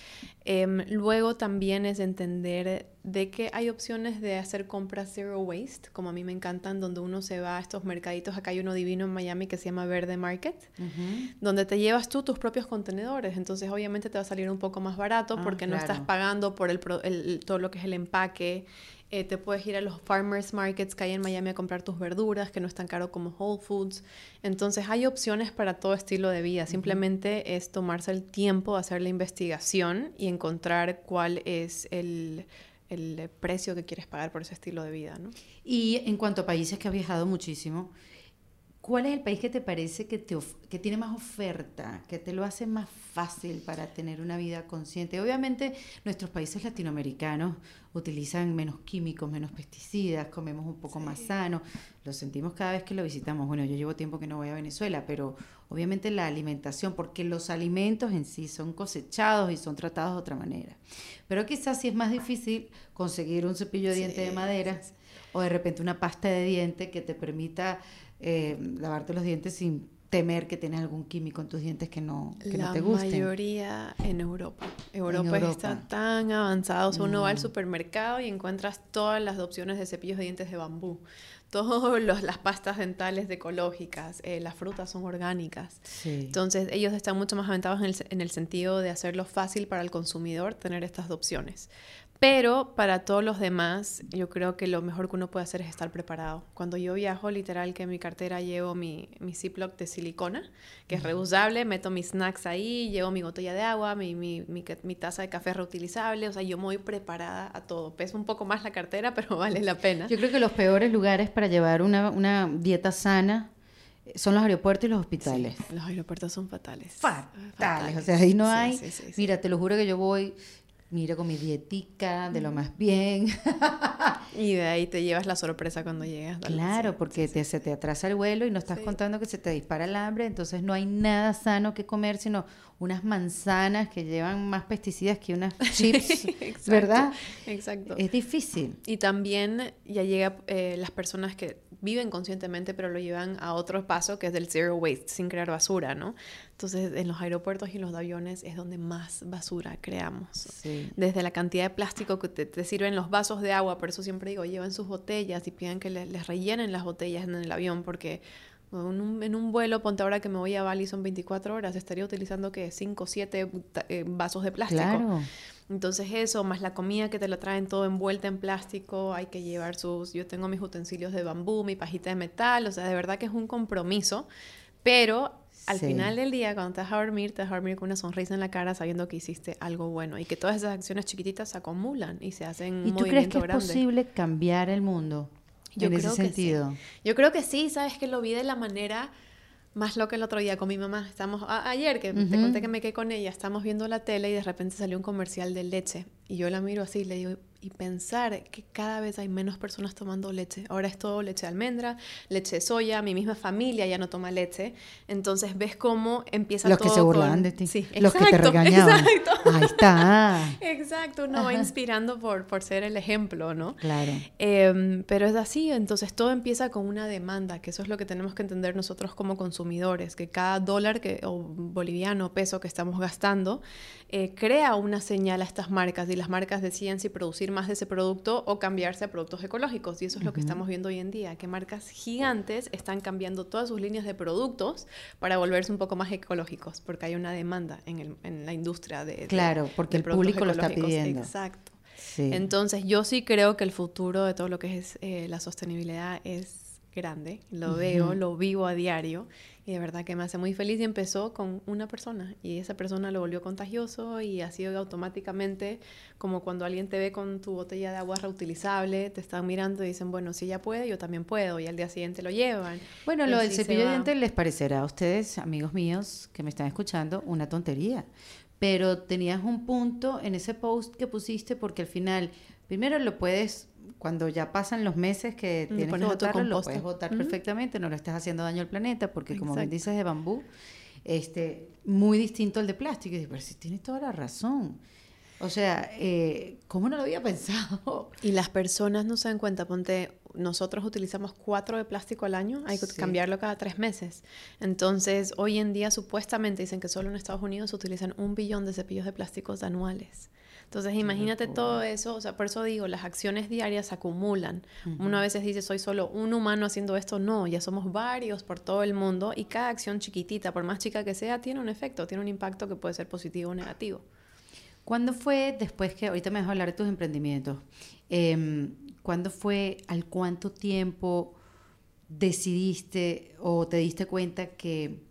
B: Em, luego también es entender de que hay opciones de hacer compras zero waste, como a mí me encantan, donde uno se va a estos mercaditos. Acá hay uno divino en Miami que se llama Verde Market, donde te llevas tú tus propios contenedores. Entonces, obviamente te va a salir un poco más barato ah, porque no estás pagando por el, todo lo que es el empaque. Eh, te puedes ir a los farmers markets que hay en Miami a comprar tus verduras, que no es tan caro como Whole Foods. Entonces hay opciones para todo estilo de vida. Simplemente es tomarse el tiempo de hacer la investigación y encontrar cuál es el, el precio que quieres pagar por ese estilo de vida. ¿no?
A: Y en cuanto a países que has viajado muchísimo, ¿Cuál es el país que te parece que, te que tiene más oferta, que te lo hace más fácil para tener una vida consciente? Obviamente nuestros países latinoamericanos utilizan menos químicos, menos pesticidas, comemos un poco más sano, lo sentimos cada vez que lo visitamos. Bueno, yo llevo tiempo que no voy a Venezuela, pero obviamente la alimentación, porque los alimentos en sí son cosechados y son tratados de otra manera. Pero quizás sí es más difícil conseguir un cepillo de diente de madera o de repente una pasta de diente que te permita eh, lavarte los dientes sin temer que tienes algún químico en tus dientes que no, que no te gusten.
B: La mayoría en Europa. Europa. está tan avanzado. uno va al supermercado y encuentras todas las opciones de cepillos de dientes de bambú. Todas <laughs> las pastas dentales ecológicas, eh, las frutas son orgánicas. Entonces, ellos están mucho más aventados en el, en el sentido de hacerlo fácil para el consumidor tener estas opciones. Pero para todos los demás, yo creo que lo mejor que uno puede hacer es estar preparado. Cuando yo viajo, literal que en mi cartera llevo mi, mi Ziploc de silicona, que es reusable, meto mis snacks ahí, llevo mi botella de agua, mi, mi, mi, taza de café reutilizable, o sea, yo me voy preparada a todo. Pesa un poco más la cartera, <laughs> pero vale la pena.
A: Yo creo que los peores lugares para llevar una, una dieta sana son los aeropuertos y los hospitales.
B: los aeropuertos son fatales.
A: Fatales. O sea, ahí no hay. mira, te lo juro que yo voy mira con mi dietica, de lo más bien. <laughs>
B: y de ahí te llevas la sorpresa cuando llegas.
A: Claro, porque te, se te atrasa el vuelo y no estás contando que se te dispara el hambre, entonces no hay nada sano que comer, sino unas manzanas que llevan más pesticidas que unas <laughs> chips, ¿verdad?
B: Exacto.
A: Es difícil.
B: Y también ya llega eh, las personas que viven conscientemente, pero lo llevan a otro paso que es del zero waste, sin crear basura, ¿no? Entonces, en los aeropuertos y los aviones es donde más basura creamos. Desde la cantidad de plástico que te, sirven los vasos de agua, por eso siempre digo, lleven sus botellas y pidan que les, rellenen las botellas en el avión, porque en un, vuelo, ponte ahora que me voy a Bali, son 24 horas, estaría utilizando que 5 o 7 vasos de plástico. Claro. Entonces eso, más la comida que te la traen todo envuelta en plástico, hay que llevar sus, yo tengo mis utensilios de bambú, mi pajita de metal, o sea, de verdad que es un compromiso, pero al final del día, cuando te vas a dormir, te vas a dormir con una sonrisa en la cara sabiendo que hiciste algo bueno y que todas esas acciones chiquititas se acumulan y se hacen un ¿Y tú crees que es
A: posible cambiar el mundo Yo en ese sentido?
B: Yo creo que sí, sabes que lo vi de la manera más loca el otro día con mi mamá. Estamos, ayer que te conté que me quedé con ella, estamos viendo la tele y de repente salió un comercial de leche. Y yo la miro así y le digo, y pensar que cada vez hay menos personas tomando leche. Ahora es todo leche de almendra, leche de soya, mi misma familia ya no toma leche. Entonces ves cómo empieza
A: Los
B: todo
A: que se burlaban
B: con-
A: de ti.
B: Sí,
A: Los que te <laughs> regañaban.
B: Exacto.
A: Ahí está.
B: Exacto, uno va inspirando por, por ser el ejemplo, ¿no?
A: Claro.
B: Em, pero es así, entonces todo empieza con una demanda, que eso es lo que tenemos que entender nosotros como consumidores, que cada dólar que, o boliviano peso que estamos gastando eh, crea una señal a estas marcas y las marcas deciden si producir más de ese producto o cambiarse a productos ecológicos. Y eso es lo que estamos viendo hoy en día, que marcas gigantes están cambiando todas sus líneas de productos para volverse un poco más ecológicos, porque hay una demanda en, el- en la industria de... de-
A: Claro, porque
B: de
A: el público lo está pidiendo.
B: Exacto.
A: Sí.
B: Entonces, yo sí creo que el futuro de todo lo que es eh, la sostenibilidad es grande. Lo veo, lo vivo a diario y de verdad que me hace muy feliz. Y empezó con una persona y esa persona lo volvió contagioso y así automáticamente, como cuando alguien te ve con tu botella de agua reutilizable, te están mirando y dicen, bueno, si ella puede, yo también puedo. Y al día siguiente lo llevan.
A: Bueno,
B: Y
A: lo del
B: se
A: cepillo de dientes les parecerá a ustedes, amigos míos que me están escuchando, una tontería. Pero tenías un punto en ese post que pusiste porque al final, primero lo puedes, cuando ya pasan los meses que tienes que botarlo, lo puedes botar
B: Ujú.
A: perfectamente, no le estás haciendo daño al planeta porque como bien dices de bambú, este, muy distinto al de plástico. Y dices, pero si tienes toda la razón. O sea, eh, ¿cómo no lo había pensado?
B: Y las personas no se dan cuenta, ponte, nosotros utilizamos cuatro de plástico al año, hay que
A: Sí.
B: cambiarlo cada tres meses. Entonces, hoy en día supuestamente dicen que solo en Estados Unidos se utilizan un billón de cepillos de plásticos anuales. Entonces, imagínate todo eso, o sea, por eso digo, las acciones diarias se acumulan. Uno a veces dice, soy solo un humano haciendo esto, no, ya somos varios por todo el mundo y cada acción chiquitita, por más chica que sea, tiene un efecto, tiene un impacto que puede ser positivo o negativo.
A: ¿Cuándo fue después que, ahorita me vas a hablar de tus emprendimientos, em, ¿cuándo fue, al cuánto tiempo decidiste o te diste cuenta que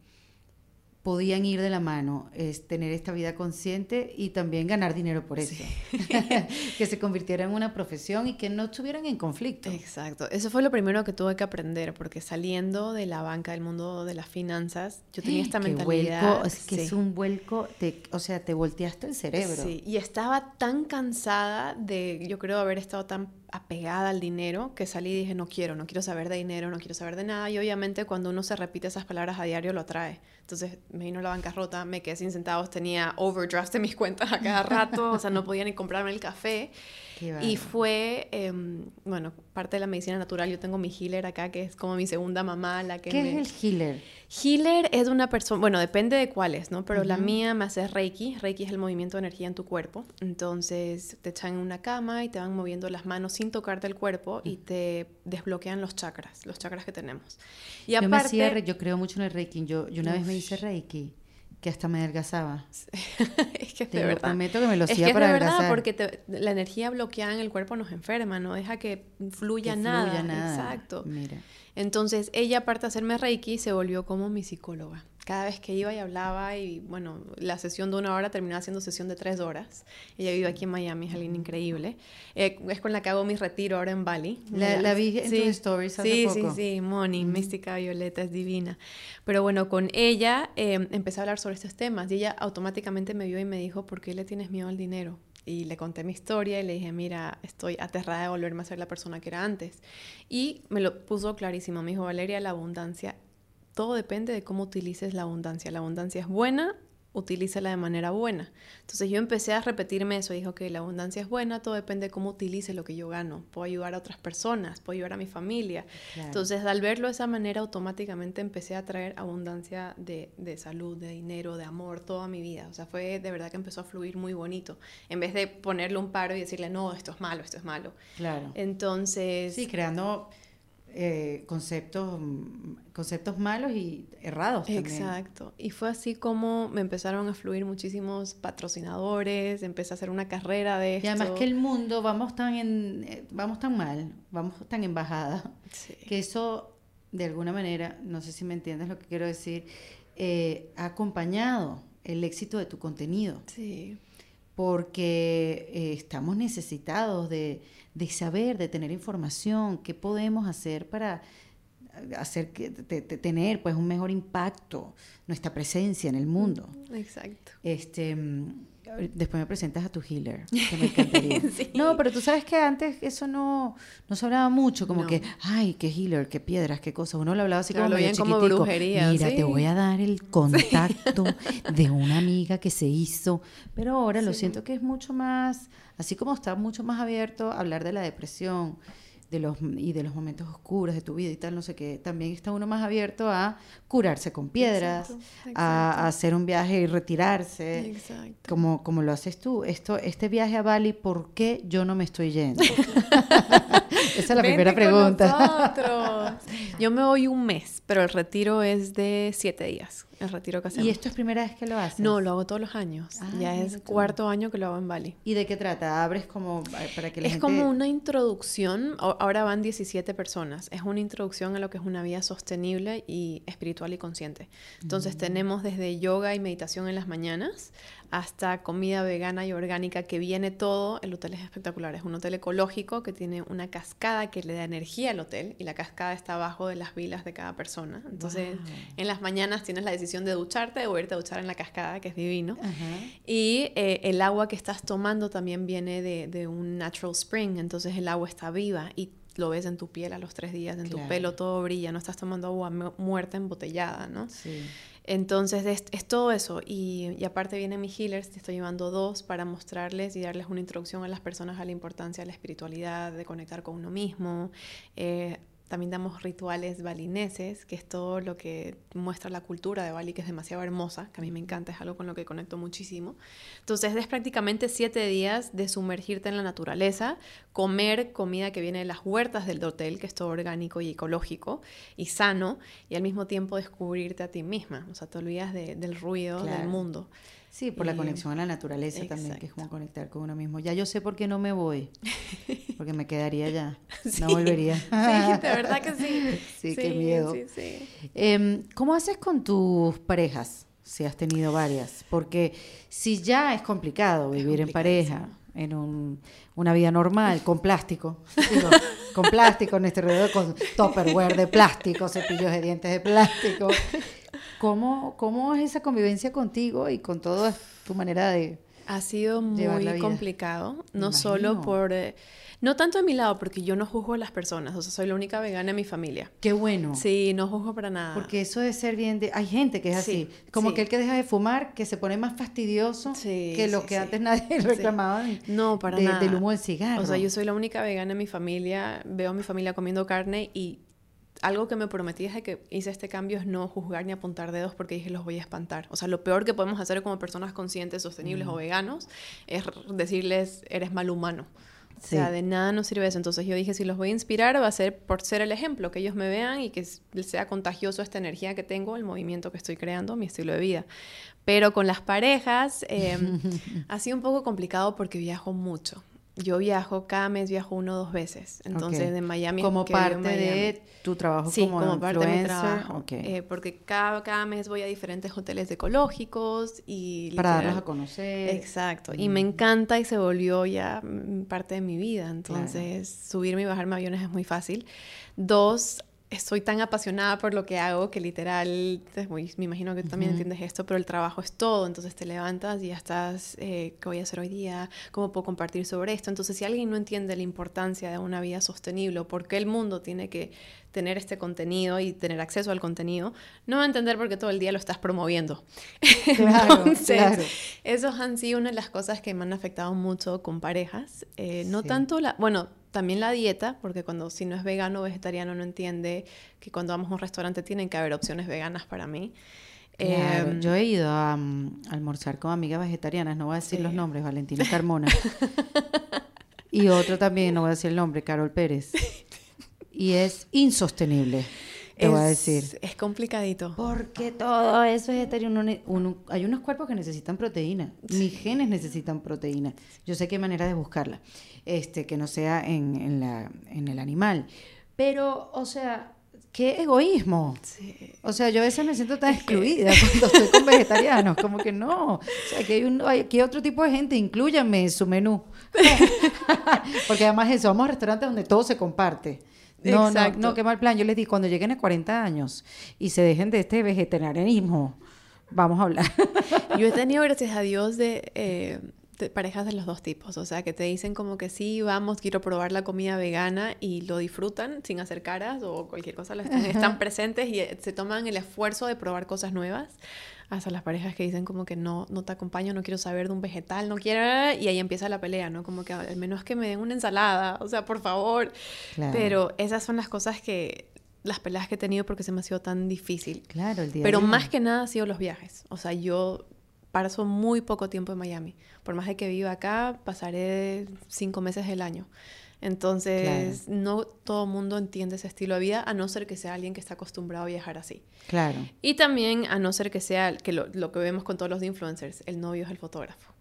A: podían ir de la mano, es tener esta vida consciente y también ganar dinero por eso? <laughs> que se convirtiera en una profesión y que no estuvieran en conflicto.
B: Exacto, eso fue lo primero que tuve que aprender, porque saliendo de la banca, del mundo de las finanzas, yo tenía esta
A: Qué
B: mentalidad.
A: vuelco, es que
B: sí.
A: es un vuelco, te- o sea, te volteaste el cerebro.
B: Sí, y estaba tan cansada de, yo creo, haber estado tan apegada al dinero que salí y dije, no quiero, no quiero saber de dinero, no quiero saber de nada. Y obviamente cuando uno se repite esas palabras a diario lo atrae. Entonces me vino la bancarrota, me quedé sin centavos, tenía overdraft en mis cuentas a cada rato, o sea, no podía ni comprarme el café. Y fue, em, bueno, parte de la medicina natural. Yo tengo mi healer acá, que es como mi segunda mamá, la que
A: ¿Qué
B: me...
A: es el healer?
B: Healer es una persona, bueno, depende de cuáles, ¿no? Pero la mía me hace Reiki. Reiki es el movimiento de energía en tu cuerpo. Entonces te echan en una cama y te van moviendo las manos sin tocarte el cuerpo y te desbloquean los chakras, los chakras que tenemos. Y
A: yo me
B: aparte,
A: hacía yo creo mucho en el Reiki. Yo, yo una vez me hice Reiki, que hasta me adelgazaba. <laughs>
B: es que es de verdad.
A: prometo que me lo
B: Es
A: hacía
B: que es
A: para
B: de verdad,
A: adelgazar.
B: porque te- la energía bloqueada en el cuerpo nos enferma, no deja que fluya
A: Que
B: nada.
A: fluya nada.
B: Exacto.
A: Mira.
B: Entonces, ella, aparte de hacerme Reiki, se volvió como mi psicóloga. Cada vez que iba y hablaba, y bueno, la sesión de una hora terminaba siendo sesión de tres horas. Ella vive aquí en Miami, es alguien increíble. Eh, es con la que hago mi retiro ahora en Bali.
A: La- la vi en tus stories hace
B: sí,
A: poco.
B: Sí, sí, Moni, mística violeta, es divina. Pero bueno, con ella eh, empecé a hablar sobre estos temas y ella automáticamente me vio y me dijo, ¿por qué le tienes miedo al dinero? Y le conté mi historia y le dije, mira, estoy aterrada de volverme a ser la persona que era antes. Y me lo puso clarísimo. Me dijo, Valeria, la abundancia, todo depende de cómo utilices la abundancia. La abundancia es buena, utilízala de manera buena. Entonces yo empecé a repetirme eso. Dijo que la abundancia es buena, todo depende de cómo utilice lo que yo gano. Puedo ayudar a otras personas, puedo ayudar a mi familia.
A: Claro.
B: Entonces al verlo de esa manera, automáticamente empecé a traer abundancia de, de salud, de dinero, de amor, toda mi vida. O sea, fue de verdad que empezó a fluir muy bonito. En vez de ponerle un paro y decirle, no, esto es malo, esto es malo.
A: Claro.
B: Entonces...
A: Sí, creando eh, conceptos, mm, conceptos malos y errados también.
B: Exacto. Y fue así como me empezaron a fluir muchísimos patrocinadores, empecé a hacer una carrera de esto.
A: Y además que el mundo, vamos tan, en, eh, vamos tan mal, vamos tan en bajada,
B: Sí.
A: que eso, de alguna manera, no sé si me entiendes lo que quiero decir, eh, ha acompañado el éxito de tu contenido.
B: Sí.
A: porque eh, estamos necesitados de, de saber, de tener información, qué podemos hacer para hacer que tener pues un mejor impacto nuestra presencia en el mundo.
B: Exacto.
A: Este Después me presentas a tu healer, <laughs> que me encantaría. No, pero tú sabes que antes eso no, no se hablaba mucho, como que, ay, qué healer, qué piedras, qué cosas. Uno lo hablaba así como medio como brujería. Mira, te voy a dar el <laughs> contacto de una amiga que se hizo. Pero ahora lo siento que es mucho más, así como está mucho más abierto a hablar de la depresión de los, y de los momentos oscuros de tu vida y tal, no sé qué, también está uno más abierto a curarse con piedras, A, hacer un viaje y retirarse, Como, como lo haces tú. Esto, este viaje a Bali, ¿por qué yo no me estoy yendo? <laughs> Esa es la primera pregunta.
B: yo me voy un mes, pero el retiro es de siete días el retiro que hacemos.
A: ¿Y esto es primera vez que lo haces?
B: No, lo hago todos los años. Ah, ya es cuarto año que lo hago en Bali.
A: ¿Y de qué trata? ¿Abres como eh, para que la
B: es como una introducción, ahora van 17 personas, es una introducción a lo que es una vida sostenible y espiritual y consciente. Entonces mm. tenemos desde yoga y meditación en las mañanas hasta comida vegana y orgánica que viene todo. El hotel es espectacular, es un hotel ecológico que tiene una cascada que le da energía al hotel y la cascada está abajo de las vilas de cada persona. Entonces en las mañanas tienes la decisión de ducharte o irte a duchar en la cascada, que es divino. Y eh, el agua que estás tomando también viene de, un natural spring, entonces el agua está viva y lo ves en tu piel a los tres días, en tu pelo todo brilla, no estás tomando agua muerta embotellada, ¿no? Sí. Entonces es, todo eso. Y, aparte vienen mis healers, te estoy llevando dos para mostrarles y darles una introducción a las personas a la importancia de la espiritualidad, de conectar con uno mismo. Eh, también damos rituales balineses, que es todo lo que muestra la cultura de Bali, que es demasiado hermosa, que a mí me encanta, es algo con lo que conecto muchísimo. Entonces es prácticamente siete días de sumergirte en la naturaleza, comer comida que viene de las huertas del hotel, que es todo orgánico y ecológico y sano, y al mismo tiempo descubrirte a ti misma, o sea, te olvidas del ruido del mundo.
A: Sí, por la conexión a la naturaleza también, que es como conectar con uno mismo. Ya yo sé por qué no me voy, <laughs> porque me quedaría ya, <laughs> no volvería.
B: sí, de verdad que sí. <laughs>
A: Sí, qué miedo. Eh, ¿Cómo haces con tus parejas, si has tenido varias? Porque si ya es complicado vivir en pareja, en un, una vida normal, con plástico, con plástico en este alrededor, con topperware de plástico, cepillos de dientes de plástico. ¿Cómo, ¿Cómo es esa convivencia contigo y con toda tu manera de...
B: Ha sido muy complicado, no solo por... Eh, no tanto de mi lado, porque yo no juzgo a las personas, o sea, soy la única vegana en mi familia.
A: Qué bueno.
B: Sí, no juzgo para nada.
A: Porque eso de ser bien de... Hay gente que es así, como que el que deja de fumar, que se pone más fastidioso que lo que antes nadie reclamaba
B: no, para
A: nada. del humo del cigarro.
B: O sea, yo soy la única vegana en mi familia, veo a mi familia comiendo carne y algo que me prometí desde que hice este cambio es no juzgar ni apuntar dedos porque dije los voy a espantar. O sea, lo peor que podemos hacer como personas conscientes, sostenibles o veganos es decirles eres mal humano. O sea, de nada nos sirve eso. Entonces yo dije, si los voy a inspirar, va a ser por ser el ejemplo, que ellos me vean y que sea contagioso esta energía que tengo, el movimiento que estoy creando, mi estilo de vida. Pero con las parejas em, <laughs> ha sido un poco complicado porque viajo mucho yo viajo, cada mes viajo uno o dos veces. Entonces, de Miami.
A: Como parte de tu trabajo
B: sí,
A: como,
B: parte de mi trabajo. Eh, porque cada, cada mes voy a diferentes hoteles ecológicos y...
A: Para darlos a conocer.
B: Exacto. Y me encanta y se volvió ya mm, parte de mi vida. Entonces, subirme y bajarme aviones es muy fácil. Dos, estoy tan apasionada por lo que hago que literal, me imagino que tú también entiendes esto, pero el trabajo es todo, entonces te levantas y ya estás, eh, ¿qué voy a hacer hoy día? ¿Cómo puedo compartir sobre esto? Entonces, si alguien no entiende la importancia de una vida sostenible o por qué el mundo tiene que tener este contenido y tener acceso al contenido, no va a entender por qué todo el día lo estás promoviendo. <laughs>
A: Claro, claro.
B: esos han sido una de las cosas que me han afectado mucho con parejas. Eh, no tanto la, bueno, también la dieta, porque cuando si no es vegano o vegetariano no entiende que cuando vamos a un restaurante tienen que haber opciones veganas para mí.
A: Em, yo he ido a, mm, almorzar con amigas vegetarianas, no voy a decir los nombres, Valentina <laughs> Carmona. y otro también, no voy a decir el nombre, Carol Pérez. Y es insostenible te voy a decir.
B: Es complicadito.
A: Porque todo eso es vegetariano. hay unos cuerpos que necesitan proteína. Mis genes necesitan proteína. Yo sé qué manera de buscarla. Este, que no sea en, en, la, en el animal. Pero, o sea, qué egoísmo. O sea, yo a veces me siento tan excluida <laughs> cuando estoy con vegetarianos, como que no. O sea, que hay, un, hay, otro tipo de gente, incluyanme en su menú. <laughs> Porque además eso, vamos a restaurantes donde todo se comparte No, no, no, qué mal plan. Yo les di, cuando lleguen a 40 años y se dejen de este vegetarianismo, vamos a hablar. <laughs>
B: Yo he <laughs> tenido, gracias a Dios, de, eh, parejas de los dos tipos. O sea, que te dicen como que sí, vamos, quiero probar la comida vegana y lo disfrutan sin hacer caras o cualquier cosa. Están, están presentes y eh, se toman el esfuerzo de probar cosas nuevas hasta las parejas que dicen como que no, no te acompaño, no quiero saber de un vegetal, no quiero, y ahí empieza la pelea, ¿no? Como que al menos que me den una ensalada, o sea, por favor. Pero esas son las cosas que, las peleas que he tenido porque se me ha sido tan difícil.
A: Claro, el día
B: Pero más que nada ha sido los viajes. O sea, yo paso muy poco tiempo en Miami. Por más de que viva acá, pasaré cinco meses del año. Entonces, no todo el mundo entiende ese estilo de vida, a no ser que sea alguien que está acostumbrado a viajar así.
A: Claro.
B: Y también a no ser que sea, que lo, lo que vemos con todos los influencers, el novio es el fotógrafo.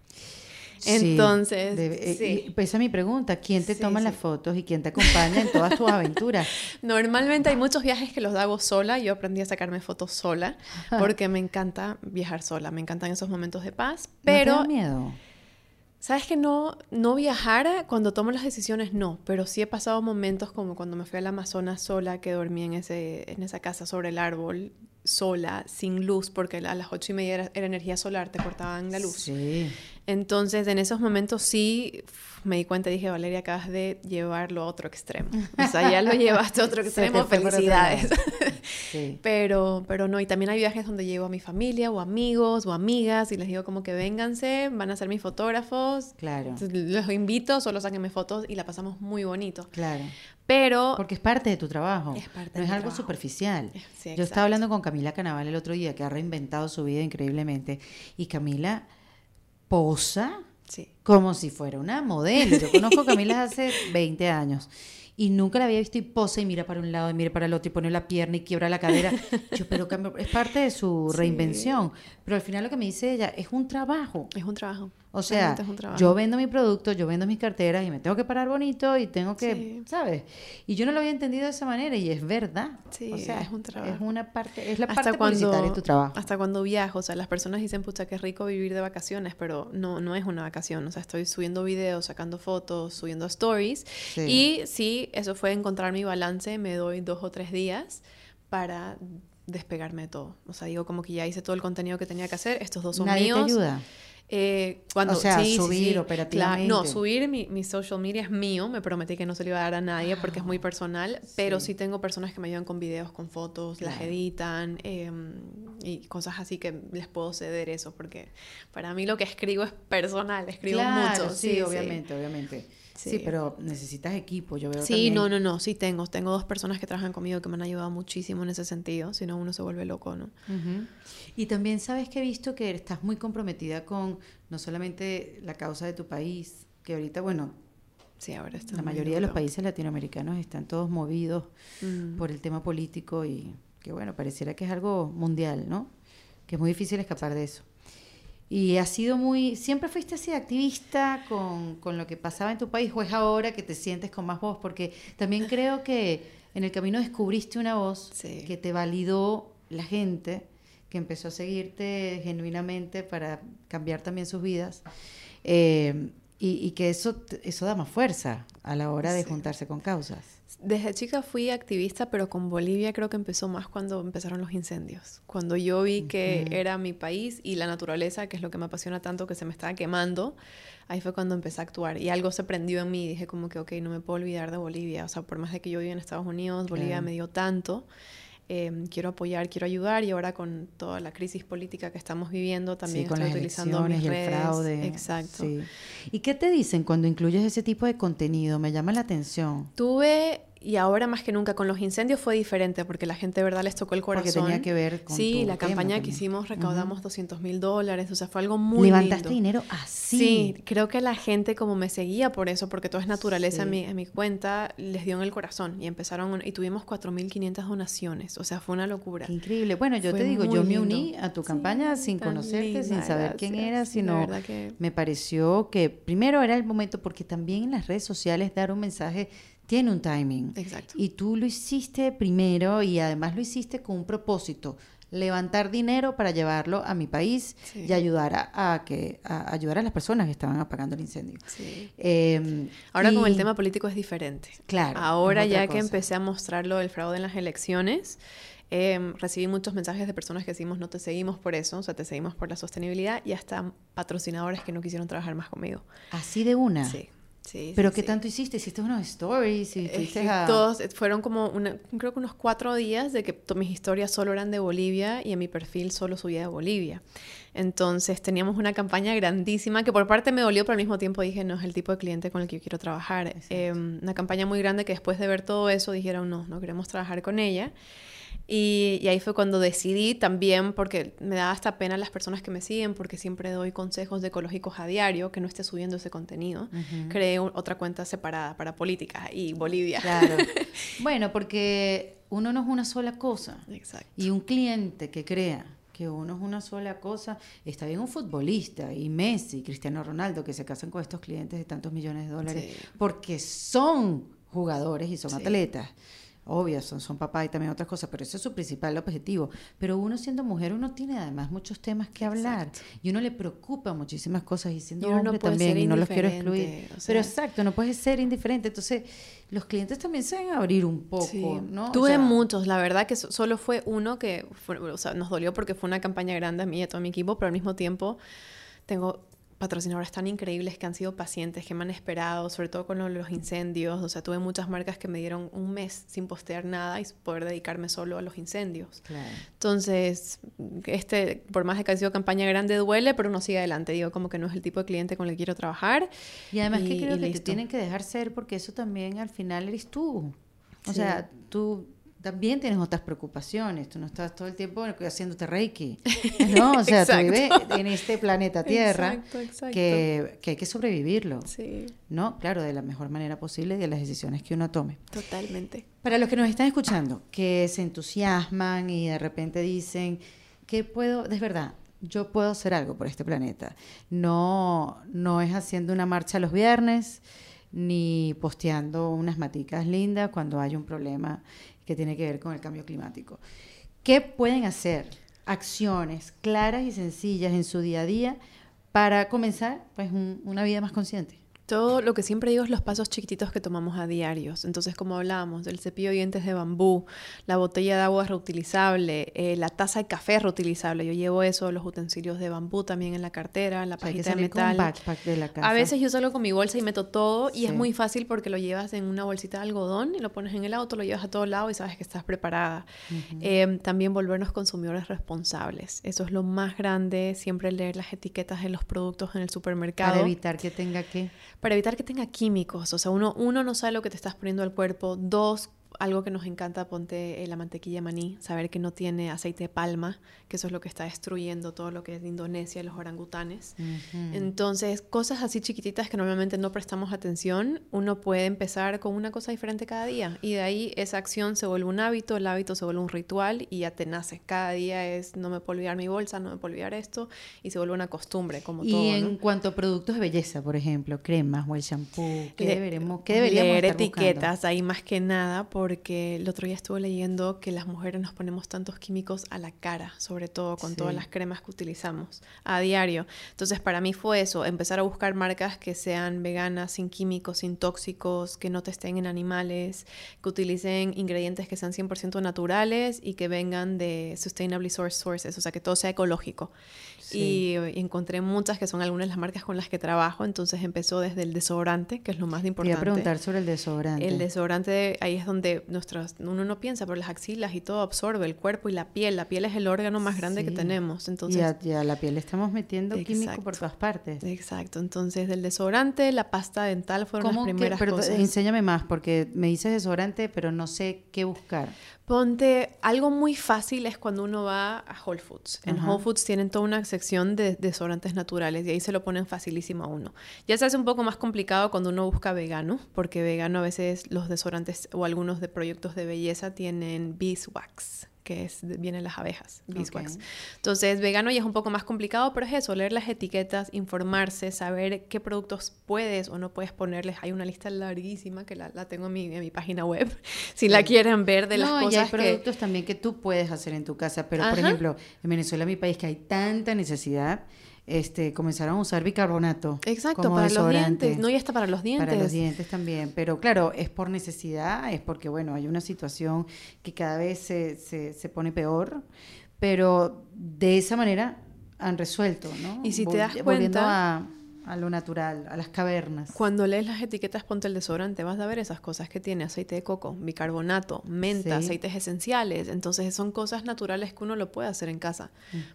B: Entonces,
A: eh, sí. pues esa es mi pregunta, ¿quién te toma las fotos y quién te acompaña en todas tus aventuras? <laughs>
B: Normalmente hay muchos viajes que los hago sola, yo aprendí a sacarme fotos sola porque me encanta viajar sola, me encantan esos momentos de paz, pero...
A: ¿No te da miedo?
B: Sabes que no, no viajara cuando tomo las decisiones, no, pero sí he pasado momentos como cuando me fui al Amazonas sola, que dormí en, ese, en esa casa sobre el árbol, sola, sin luz, porque a las ocho y media era, era energía solar, te cortaban la luz.
A: Sí.
B: Entonces, en esos momentos sí me di cuenta y dije, Valeria, acabas de llevarlo a otro extremo. O sea, ya lo <laughs> llevaste a otro extremo, felicidades. <laughs> pero, pero no, y también hay viajes donde llevo a mi familia o amigos o amigas y les digo como que vénganse, van a ser mis fotógrafos.
A: Claro.
B: los invito, solo sáquenme fotos y la pasamos muy bonito.
A: Claro.
B: Pero...
A: Porque es parte de tu trabajo.
B: Es parte
A: no
B: es
A: algo superficial. Yo estaba hablando con Camila Canaval el otro día, que ha reinventado su vida increíblemente. Y Camila posa como si fuera una modelo. Yo conozco a Camila hace 20 años y nunca la había visto y posa y mira para un lado y mira para el otro y pone la pierna y quiebra la cadera. <laughs> Yo, pero es parte de su reinvención. Pero al final lo que me dice ella es un trabajo.
B: Es un trabajo.
A: O sea, yo vendo mi producto, yo vendo mis carteras y me tengo que parar bonito y tengo que, ¿sabes? Y yo no lo había entendido de esa manera y es verdad.
B: Sí,
A: o sea,
B: es un trabajo.
A: Es una parte, es la parte cuando, de tu trabajo.
B: Hasta cuando viajo, o sea, las personas dicen, pucha, qué rico vivir de vacaciones, pero no, no es una vacación. O sea, estoy subiendo videos, sacando fotos, subiendo stories. Y sí, eso fue encontrar mi balance, me doy dos o tres días para despegarme de todo. O sea, digo como que ya hice todo el contenido que tenía que hacer, estos dos son
A: ¿Nadie
B: míos.
A: te ayuda?
B: Eh, cuando,
A: o sea, subir operativamente.
B: no, subir mi, social media es mío. Me prometí que no se lo iba a dar a nadie porque es muy personal. Pero sí tengo personas que me ayudan con videos, con fotos, las editan em, y cosas así que les puedo ceder eso. Porque para mí lo que escribo es personal. Escribo mucho.
A: Sí, obviamente, obviamente. Sí. pero necesitas equipo, yo veo.
B: Sí, no, no, no, sí tengo. Tengo dos personas que trabajan conmigo que me han ayudado muchísimo en ese sentido, si no uno se vuelve loco, ¿no?
A: Y también sabes que he visto que estás muy comprometida con no solamente la causa de tu país, que ahorita, bueno,
B: sí, ahora está
A: la mayoría de los países latinoamericanos están todos movidos por el tema político y que, bueno, pareciera que es algo mundial, ¿no? Que es muy difícil escapar de eso. Y ha sido muy, siempre fuiste así activista con, con, lo que pasaba en tu país o es ahora que te sientes con más voz, porque también creo que en el camino descubriste una voz que te validó la gente, que empezó a seguirte genuinamente para cambiar también sus vidas. Eh, y, que eso, eso da más fuerza a la hora de juntarse con causas.
B: Desde chica fui activista, pero con Bolivia creo que empezó más cuando empezaron los incendios. Cuando yo vi que era mi país y la naturaleza, que es lo que me apasiona tanto, que se me estaba quemando, ahí fue cuando empecé a actuar. Y algo se prendió en mí dije como que, ok, no me puedo olvidar de Bolivia. O sea, por más de que yo viví en Estados Unidos, Bolivia me dio tanto. Em, quiero apoyar, quiero ayudar y ahora con toda la crisis política que estamos viviendo también estoy utilizando mis y redes. El fraude. Exacto.
A: ¿Y qué te dicen cuando incluyes ese tipo de contenido? Me llama la atención.
B: Tuve y ahora más que nunca con los incendios fue diferente porque la gente de verdad les tocó el corazón.
A: Porque tenía que ver con
B: Sí, la campaña que hicimos recaudamos 200 mil dólares, o sea, fue algo muy
A: ¿Levantaste dinero así?
B: Sí, creo que la gente como me seguía por eso, porque todo es naturaleza en, mi, en mi cuenta, les dio en el corazón y empezaron, y tuvimos 4.500 donaciones, o sea, fue una locura.
A: increíble. Bueno, yo te digo, yo me uní a tu campaña sin conocerte, sin saber quién eras, sino me pareció que primero era el momento, porque también en las redes sociales dar un mensaje tiene un timing.
B: Exacto.
A: Y tú lo hiciste primero y además lo hiciste con un propósito levantar dinero para llevarlo a mi país y ayudar a, que a ayudar a las personas que estaban apagando el incendio.
B: Em, Ahora con el tema político es diferente.
A: Claro.
B: Ahora ya que empecé a mostrarlo el fraude en las elecciones, em, recibí muchos mensajes de personas que decimos no te seguimos por eso, o sea, te seguimos por la sostenibilidad y hasta patrocinadores que no quisieron trabajar más conmigo.
A: Así de una.
B: Sí.
A: ¿Pero qué tanto hiciste? ¿Hiciste unos stories?
B: Todos, eh, fueron como, creo que unos cuatro días de que mis historias solo eran de Bolivia y en mi perfil solo subía de Bolivia. Entonces teníamos una campaña grandísima que por parte me dolió, pero al mismo tiempo dije, no es el tipo de cliente con el que yo quiero trabajar. Em, una campaña muy grande que después de ver todo eso dijeron, no, no queremos trabajar con ella. Y, ahí fue cuando decidí también, porque me da hasta pena las personas que me siguen, porque siempre doy consejos de ecológicos a diario, que no esté subiendo ese contenido. Creé otra cuenta separada para política y Bolivia.
A: Claro. <laughs> bueno, porque uno no es una sola cosa.
B: Exacto.
A: Y un cliente que crea que uno es una sola cosa, está bien un futbolista y Messi, Cristiano Ronaldo, que se casan con estos clientes de tantos millones de dólares, porque son jugadores y son atletas obvias, son, son papá y también otras cosas, pero ese es su principal objetivo. Pero uno siendo mujer, uno tiene además muchos temas que hablar y uno le preocupa muchísimas cosas y siendo hombre también, y no los quiero excluir. pero exacto, no puedes ser indiferente. Entonces, los clientes también se deben abrir un poco, ¿no?
B: Tuve muchos, la verdad que solo fue uno que nos dolió porque fue una campaña grande a mí y a todo mi equipo, pero al mismo tiempo tengo patrocinadores tan increíbles que han sido pacientes, que me han esperado, sobre todo con los incendios. O sea, tuve muchas marcas que me dieron un mes sin postear nada y poder dedicarme solo a los incendios. Entonces, este, por más de que ha sido campaña grande, duele, pero uno sigue adelante. Digo, como que no es el tipo de cliente con el que quiero trabajar.
A: Y además que creo que te tienen que dejar ser porque eso también al final eres tú. O sea, tú también tienes otras preocupaciones. Tú no estás todo el tiempo haciéndote reiki. <laughs> No, o sea, en este planeta Tierra Que, que, hay que sobrevivirlo.
B: Sí.
A: ¿No? Claro, de la mejor manera posible y de las decisiones que uno tome.
B: Totalmente.
A: Para los que nos están escuchando, que se entusiasman y de repente dicen, ¿qué puedo? Es verdad, yo puedo hacer algo por este planeta. No, no es haciendo una marcha los viernes ni posteando unas maticas lindas cuando hay un problema que tiene que ver con el cambio climático. ¿Qué pueden hacer? Acciones claras y sencillas en su día a día para comenzar pues, una vida más consciente.
B: Todo lo que siempre digo es los pasos chiquititos que tomamos a diarios. Entonces, como hablábamos, del cepillo de dientes de bambú, la botella de agua reutilizable, eh, la taza de café reutilizable. Yo llevo eso, los utensilios de bambú también en la cartera, la pajita de metal.
A: de la casa.
B: A veces yo salgo con mi bolsa y meto todo y es muy fácil porque lo llevas en una bolsita de algodón y lo pones en el auto, lo llevas a todos lados y sabes que estás preparada. Em, también volvernos consumidores responsables. Eso es lo más grande, siempre leer las etiquetas de los productos en el supermercado.
A: Para evitar que tenga que
B: para evitar que tenga químicos. O sea, uno, uno no sabe lo que te estás poniendo al cuerpo. Dos, algo que nos encanta, ponte la mantequilla maní, saber que no tiene aceite de palma, que eso es lo que está destruyendo todo lo que es de Indonesia, los orangutanes. Entonces, cosas así chiquititas que normalmente no prestamos atención, uno puede empezar con una cosa diferente cada día y de ahí esa acción se vuelve un hábito, el hábito se vuelve un ritual y ya te nace. Cada día es no me puedo olvidar mi bolsa, no me puedo olvidar esto y se vuelve una costumbre como
A: y
B: todo.
A: Y en cuanto a productos de belleza, por ejemplo, cremas o el shampoo, ¿qué, deberemos, qué deberíamos leer
B: etiquetas ahí más que nada porque el otro día estuve leyendo que las mujeres nos ponemos tantos químicos a la cara, sobre todo con todas las cremas que utilizamos a diario. Entonces para mí fue eso, empezar a buscar marcas que sean veganas, sin químicos, sin tóxicos, que no testen en animales, que utilicen ingredientes que sean 100% naturales y que vengan de sustainably sourced sources, o sea, que todo sea ecológico. Y, encontré muchas que son algunas de las marcas con las que trabajo, entonces empezó desde el desodorante, que es lo más importante.
A: Voy a preguntar sobre el desodorante.
B: El desodorante, ahí es donde nuestras, uno no piensa, pero las axilas y todo absorbe, el cuerpo y la piel. La piel es el órgano más grande que tenemos. Entonces,
A: y a, la piel estamos metiendo químico por todas partes.
B: Exacto. Entonces, del desodorante, la pasta dental fueron las primeras cosas.
A: Enséñame más, porque me dices desodorante, pero no sé qué buscar.
B: Ponte, algo muy fácil es cuando uno va a Whole Foods. En Whole Foods tienen toda una sección de desodorantes naturales y ahí se lo ponen facilísimo a uno. Ya se hace un poco más complicado cuando uno busca vegano, porque vegano a veces los desodorantes o algunos de proyectos de belleza tienen beeswax, que es, vienen las abejas, beeswax. Entonces, vegano ya es un poco más complicado, pero es eso, leer las etiquetas, informarse, saber qué productos puedes o no puedes ponerles. Hay una lista larguísima que la, tengo en mi, en mi, página web, <laughs> si la quieren ver de las cosas.
A: Y hay productos también que tú puedes hacer en tu casa, pero por ejemplo, en Venezuela, mi país, que hay tanta necesidad, este, comenzaron a usar bicarbonato.
B: Exacto, para los dientes. No, y está para los dientes.
A: Para los dientes también. Pero claro, es por necesidad, es porque, bueno, hay una situación que cada vez se, se, se pone peor, pero de esa manera han resuelto, ¿no?
B: Y si te das cuenta
A: a lo natural, a las cavernas.
B: Cuando lees las etiquetas, ponte el desodorante, vas a ver esas cosas que tiene aceite de coco, bicarbonato, menta, aceites esenciales. Entonces son cosas naturales que uno lo puede hacer en casa.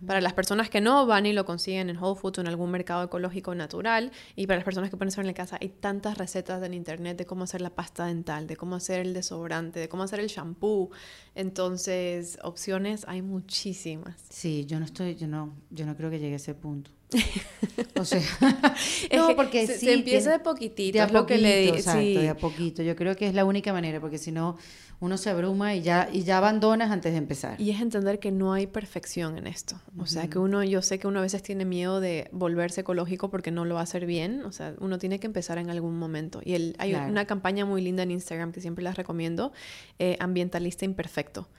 B: Para las personas que no van y lo consiguen en Whole Foods o en algún mercado ecológico natural, y para las personas que pueden hacer en la casa, hay tantas recetas en internet de cómo hacer la pasta dental, de cómo hacer el desodorante, de cómo hacer el shampoo. Entonces, opciones hay muchísimas.
A: Sí, yo no estoy, yo no, yo no creo que llegue a ese punto. <laughs> o sea, <laughs> no, porque
B: se, se empieza de poquitito, de a lo que le
A: exacto, de a poquito. Yo creo que es la única manera, porque si no, uno se abruma y ya, y ya abandonas antes de empezar.
B: Y es entender que no hay perfección en esto. O sea, que uno, yo sé que uno a veces tiene miedo de volverse ecológico porque no lo va a hacer bien. O sea, uno tiene que empezar en algún momento. Y el, hay una campaña muy linda en Instagram que siempre las recomiendo, eh, Ambientalista Imperfecto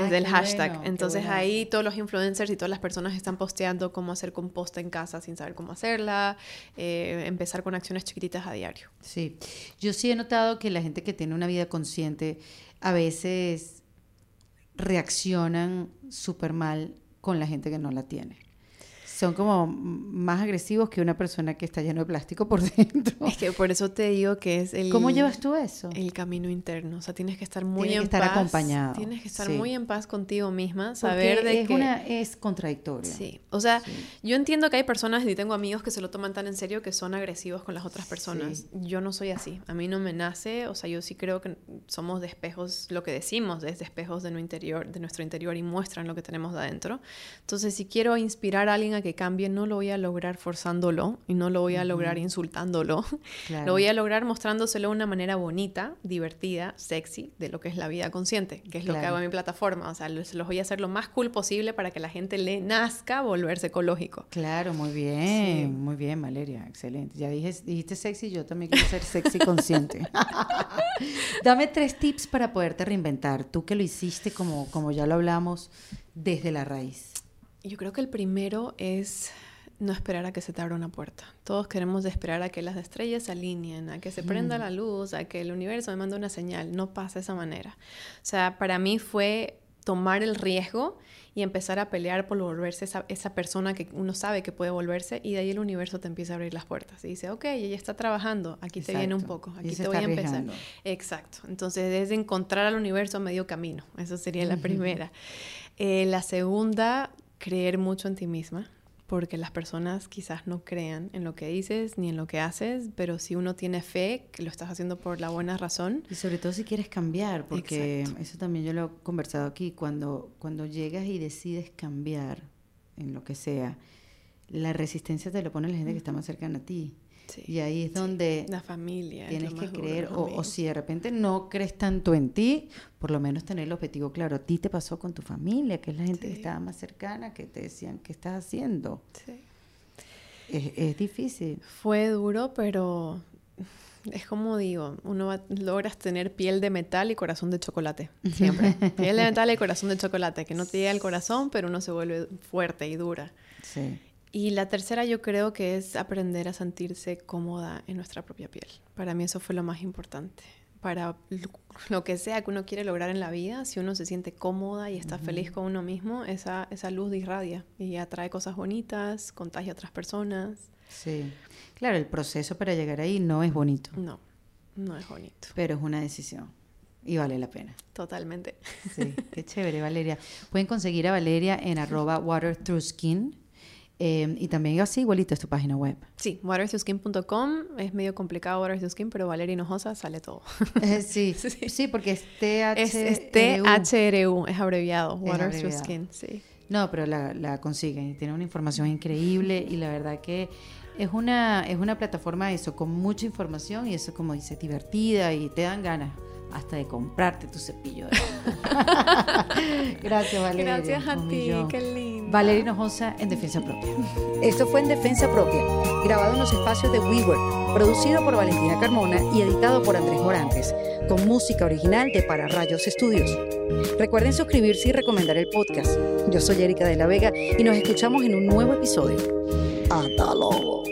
B: es del hashtag. Entonces ahí todos los influencers y todas las personas están posteando cómo hacer composta en casa sin saber cómo hacerla, eh, empezar con acciones chiquititas a diario.
A: Sí, yo sí he notado que la gente que tiene una vida consciente a veces reaccionan súper mal con la gente que no la tiene son como más agresivos que una persona que está lleno de plástico por <laughs> dentro.
B: Es que por eso te digo que es el...
A: ¿Cómo llevas tú eso?
B: El camino interno. O sea, tienes que estar muy
A: tienes
B: en
A: que estar acompañado.
B: Tienes que estar muy en paz contigo misma, saber de
A: es
B: que...
A: Una, es contradictorio.
B: Sí. O sea, yo entiendo que hay personas, y tengo amigos que se lo toman tan en serio que son agresivos con las otras personas. Yo no soy así. A mí no me nace, o sea, yo sí creo que somos de espejos, lo que decimos es de espejos de, interior, de nuestro interior y muestran lo que tenemos de adentro. Entonces, si quiero inspirar a alguien a que cambie, no lo voy a lograr forzándolo y no lo voy a lograr insultándolo. <laughs> Lo voy a lograr mostrándoselo de una manera bonita, divertida, sexy, de lo que es la vida consciente, que es lo que hago en mi plataforma. O sea, los, los voy a hacer lo más cool posible para que la gente le nazca volverse ecológico.
A: Claro, muy bien, muy bien, Valeria, excelente. Ya dije, dijiste sexy, yo también quiero ser sexy consciente. <laughs> Dame tres tips para poderte reinventar. Tú que lo hiciste, como, como ya lo hablamos, desde la raíz.
B: Yo creo que el primero es no esperar a que se te abra una puerta. Todos queremos esperar a que las estrellas se alineen, a que se prenda la luz, a que el universo me mande una señal. No pasa de esa manera. O sea, para mí fue tomar el riesgo y empezar a pelear por volverse esa, esa, persona que uno sabe que puede volverse y de ahí el universo te empieza a abrir las puertas y dice, ok, ella está trabajando, aquí te viene un poco, aquí te voy a empezar. Exacto. Entonces es encontrar al universo a medio camino, eso sería la primera. Eh, la segunda, creer mucho en ti misma porque las personas quizás no crean en lo que dices ni en lo que haces, pero si uno tiene fe, que lo estás haciendo por la buena razón.
A: Y sobre todo si quieres cambiar, porque eso también yo lo he conversado aquí, cuando, cuando llegas y decides cambiar en lo que sea, la resistencia te lo pone la gente que está más cercana a ti y ahí es donde
B: la familia
A: tienes que creer, o, si de repente no crees tanto en ti, por lo menos tener el objetivo claro. A ti te pasó con tu familia, que es la gente que estaba más cercana, que te decían, ¿qué estás haciendo? Es, difícil.
B: Fue duro, pero es como digo, uno logras tener piel de metal y corazón de chocolate, siempre. <laughs> piel de metal y corazón de chocolate, que no te llega al corazón, pero uno se vuelve fuerte y dura. Sí. Y la tercera yo creo que es aprender a sentirse cómoda en nuestra propia piel. Para mí eso fue lo más importante. Para lo que sea que uno quiere lograr en la vida, si uno se siente cómoda y está feliz con uno mismo, esa, esa luz irradia y atrae cosas bonitas, contagia a otras personas.
A: Sí, claro, el proceso para llegar ahí no es bonito.
B: No, no es bonito.
A: Pero es una decisión. Y vale la pena.
B: Totalmente.
A: Sí, qué chévere, Valeria. Pueden conseguir a Valeria en <laughs> arroba water through skin eh, y también así, igualito es tu página web.
B: Sí, waterthroughskin.com. Es medio complicado waterthroughskin, pero Valeria Hinojosa sale todo. <laughs>
A: Eh, <laughs> sí, sí, porque es THRU.
B: Es, es THRU, es abreviado. Waterthroughskin, sí.
A: No, pero la, la consiguen. Tiene una información increíble y la verdad que es una, es una plataforma eso, con mucha información y eso, como dice, divertida y te dan ganas hasta de comprarte tu cepillo de <laughs> Gracias, Valeria.
B: Gracias a ti, qué lindo.
A: Valeria Hinojosa en Defensa Propia.
C: Esto fue en Defensa Propia, grabado en los espacios de WeWork, producido por Valentina Carmona y editado por Andrés Morantes, con música original de Para Rayos Estudios. Recuerden suscribirse y recomendar el podcast. Yo soy Erika de la Vega y nos escuchamos en un nuevo episodio. Hasta luego.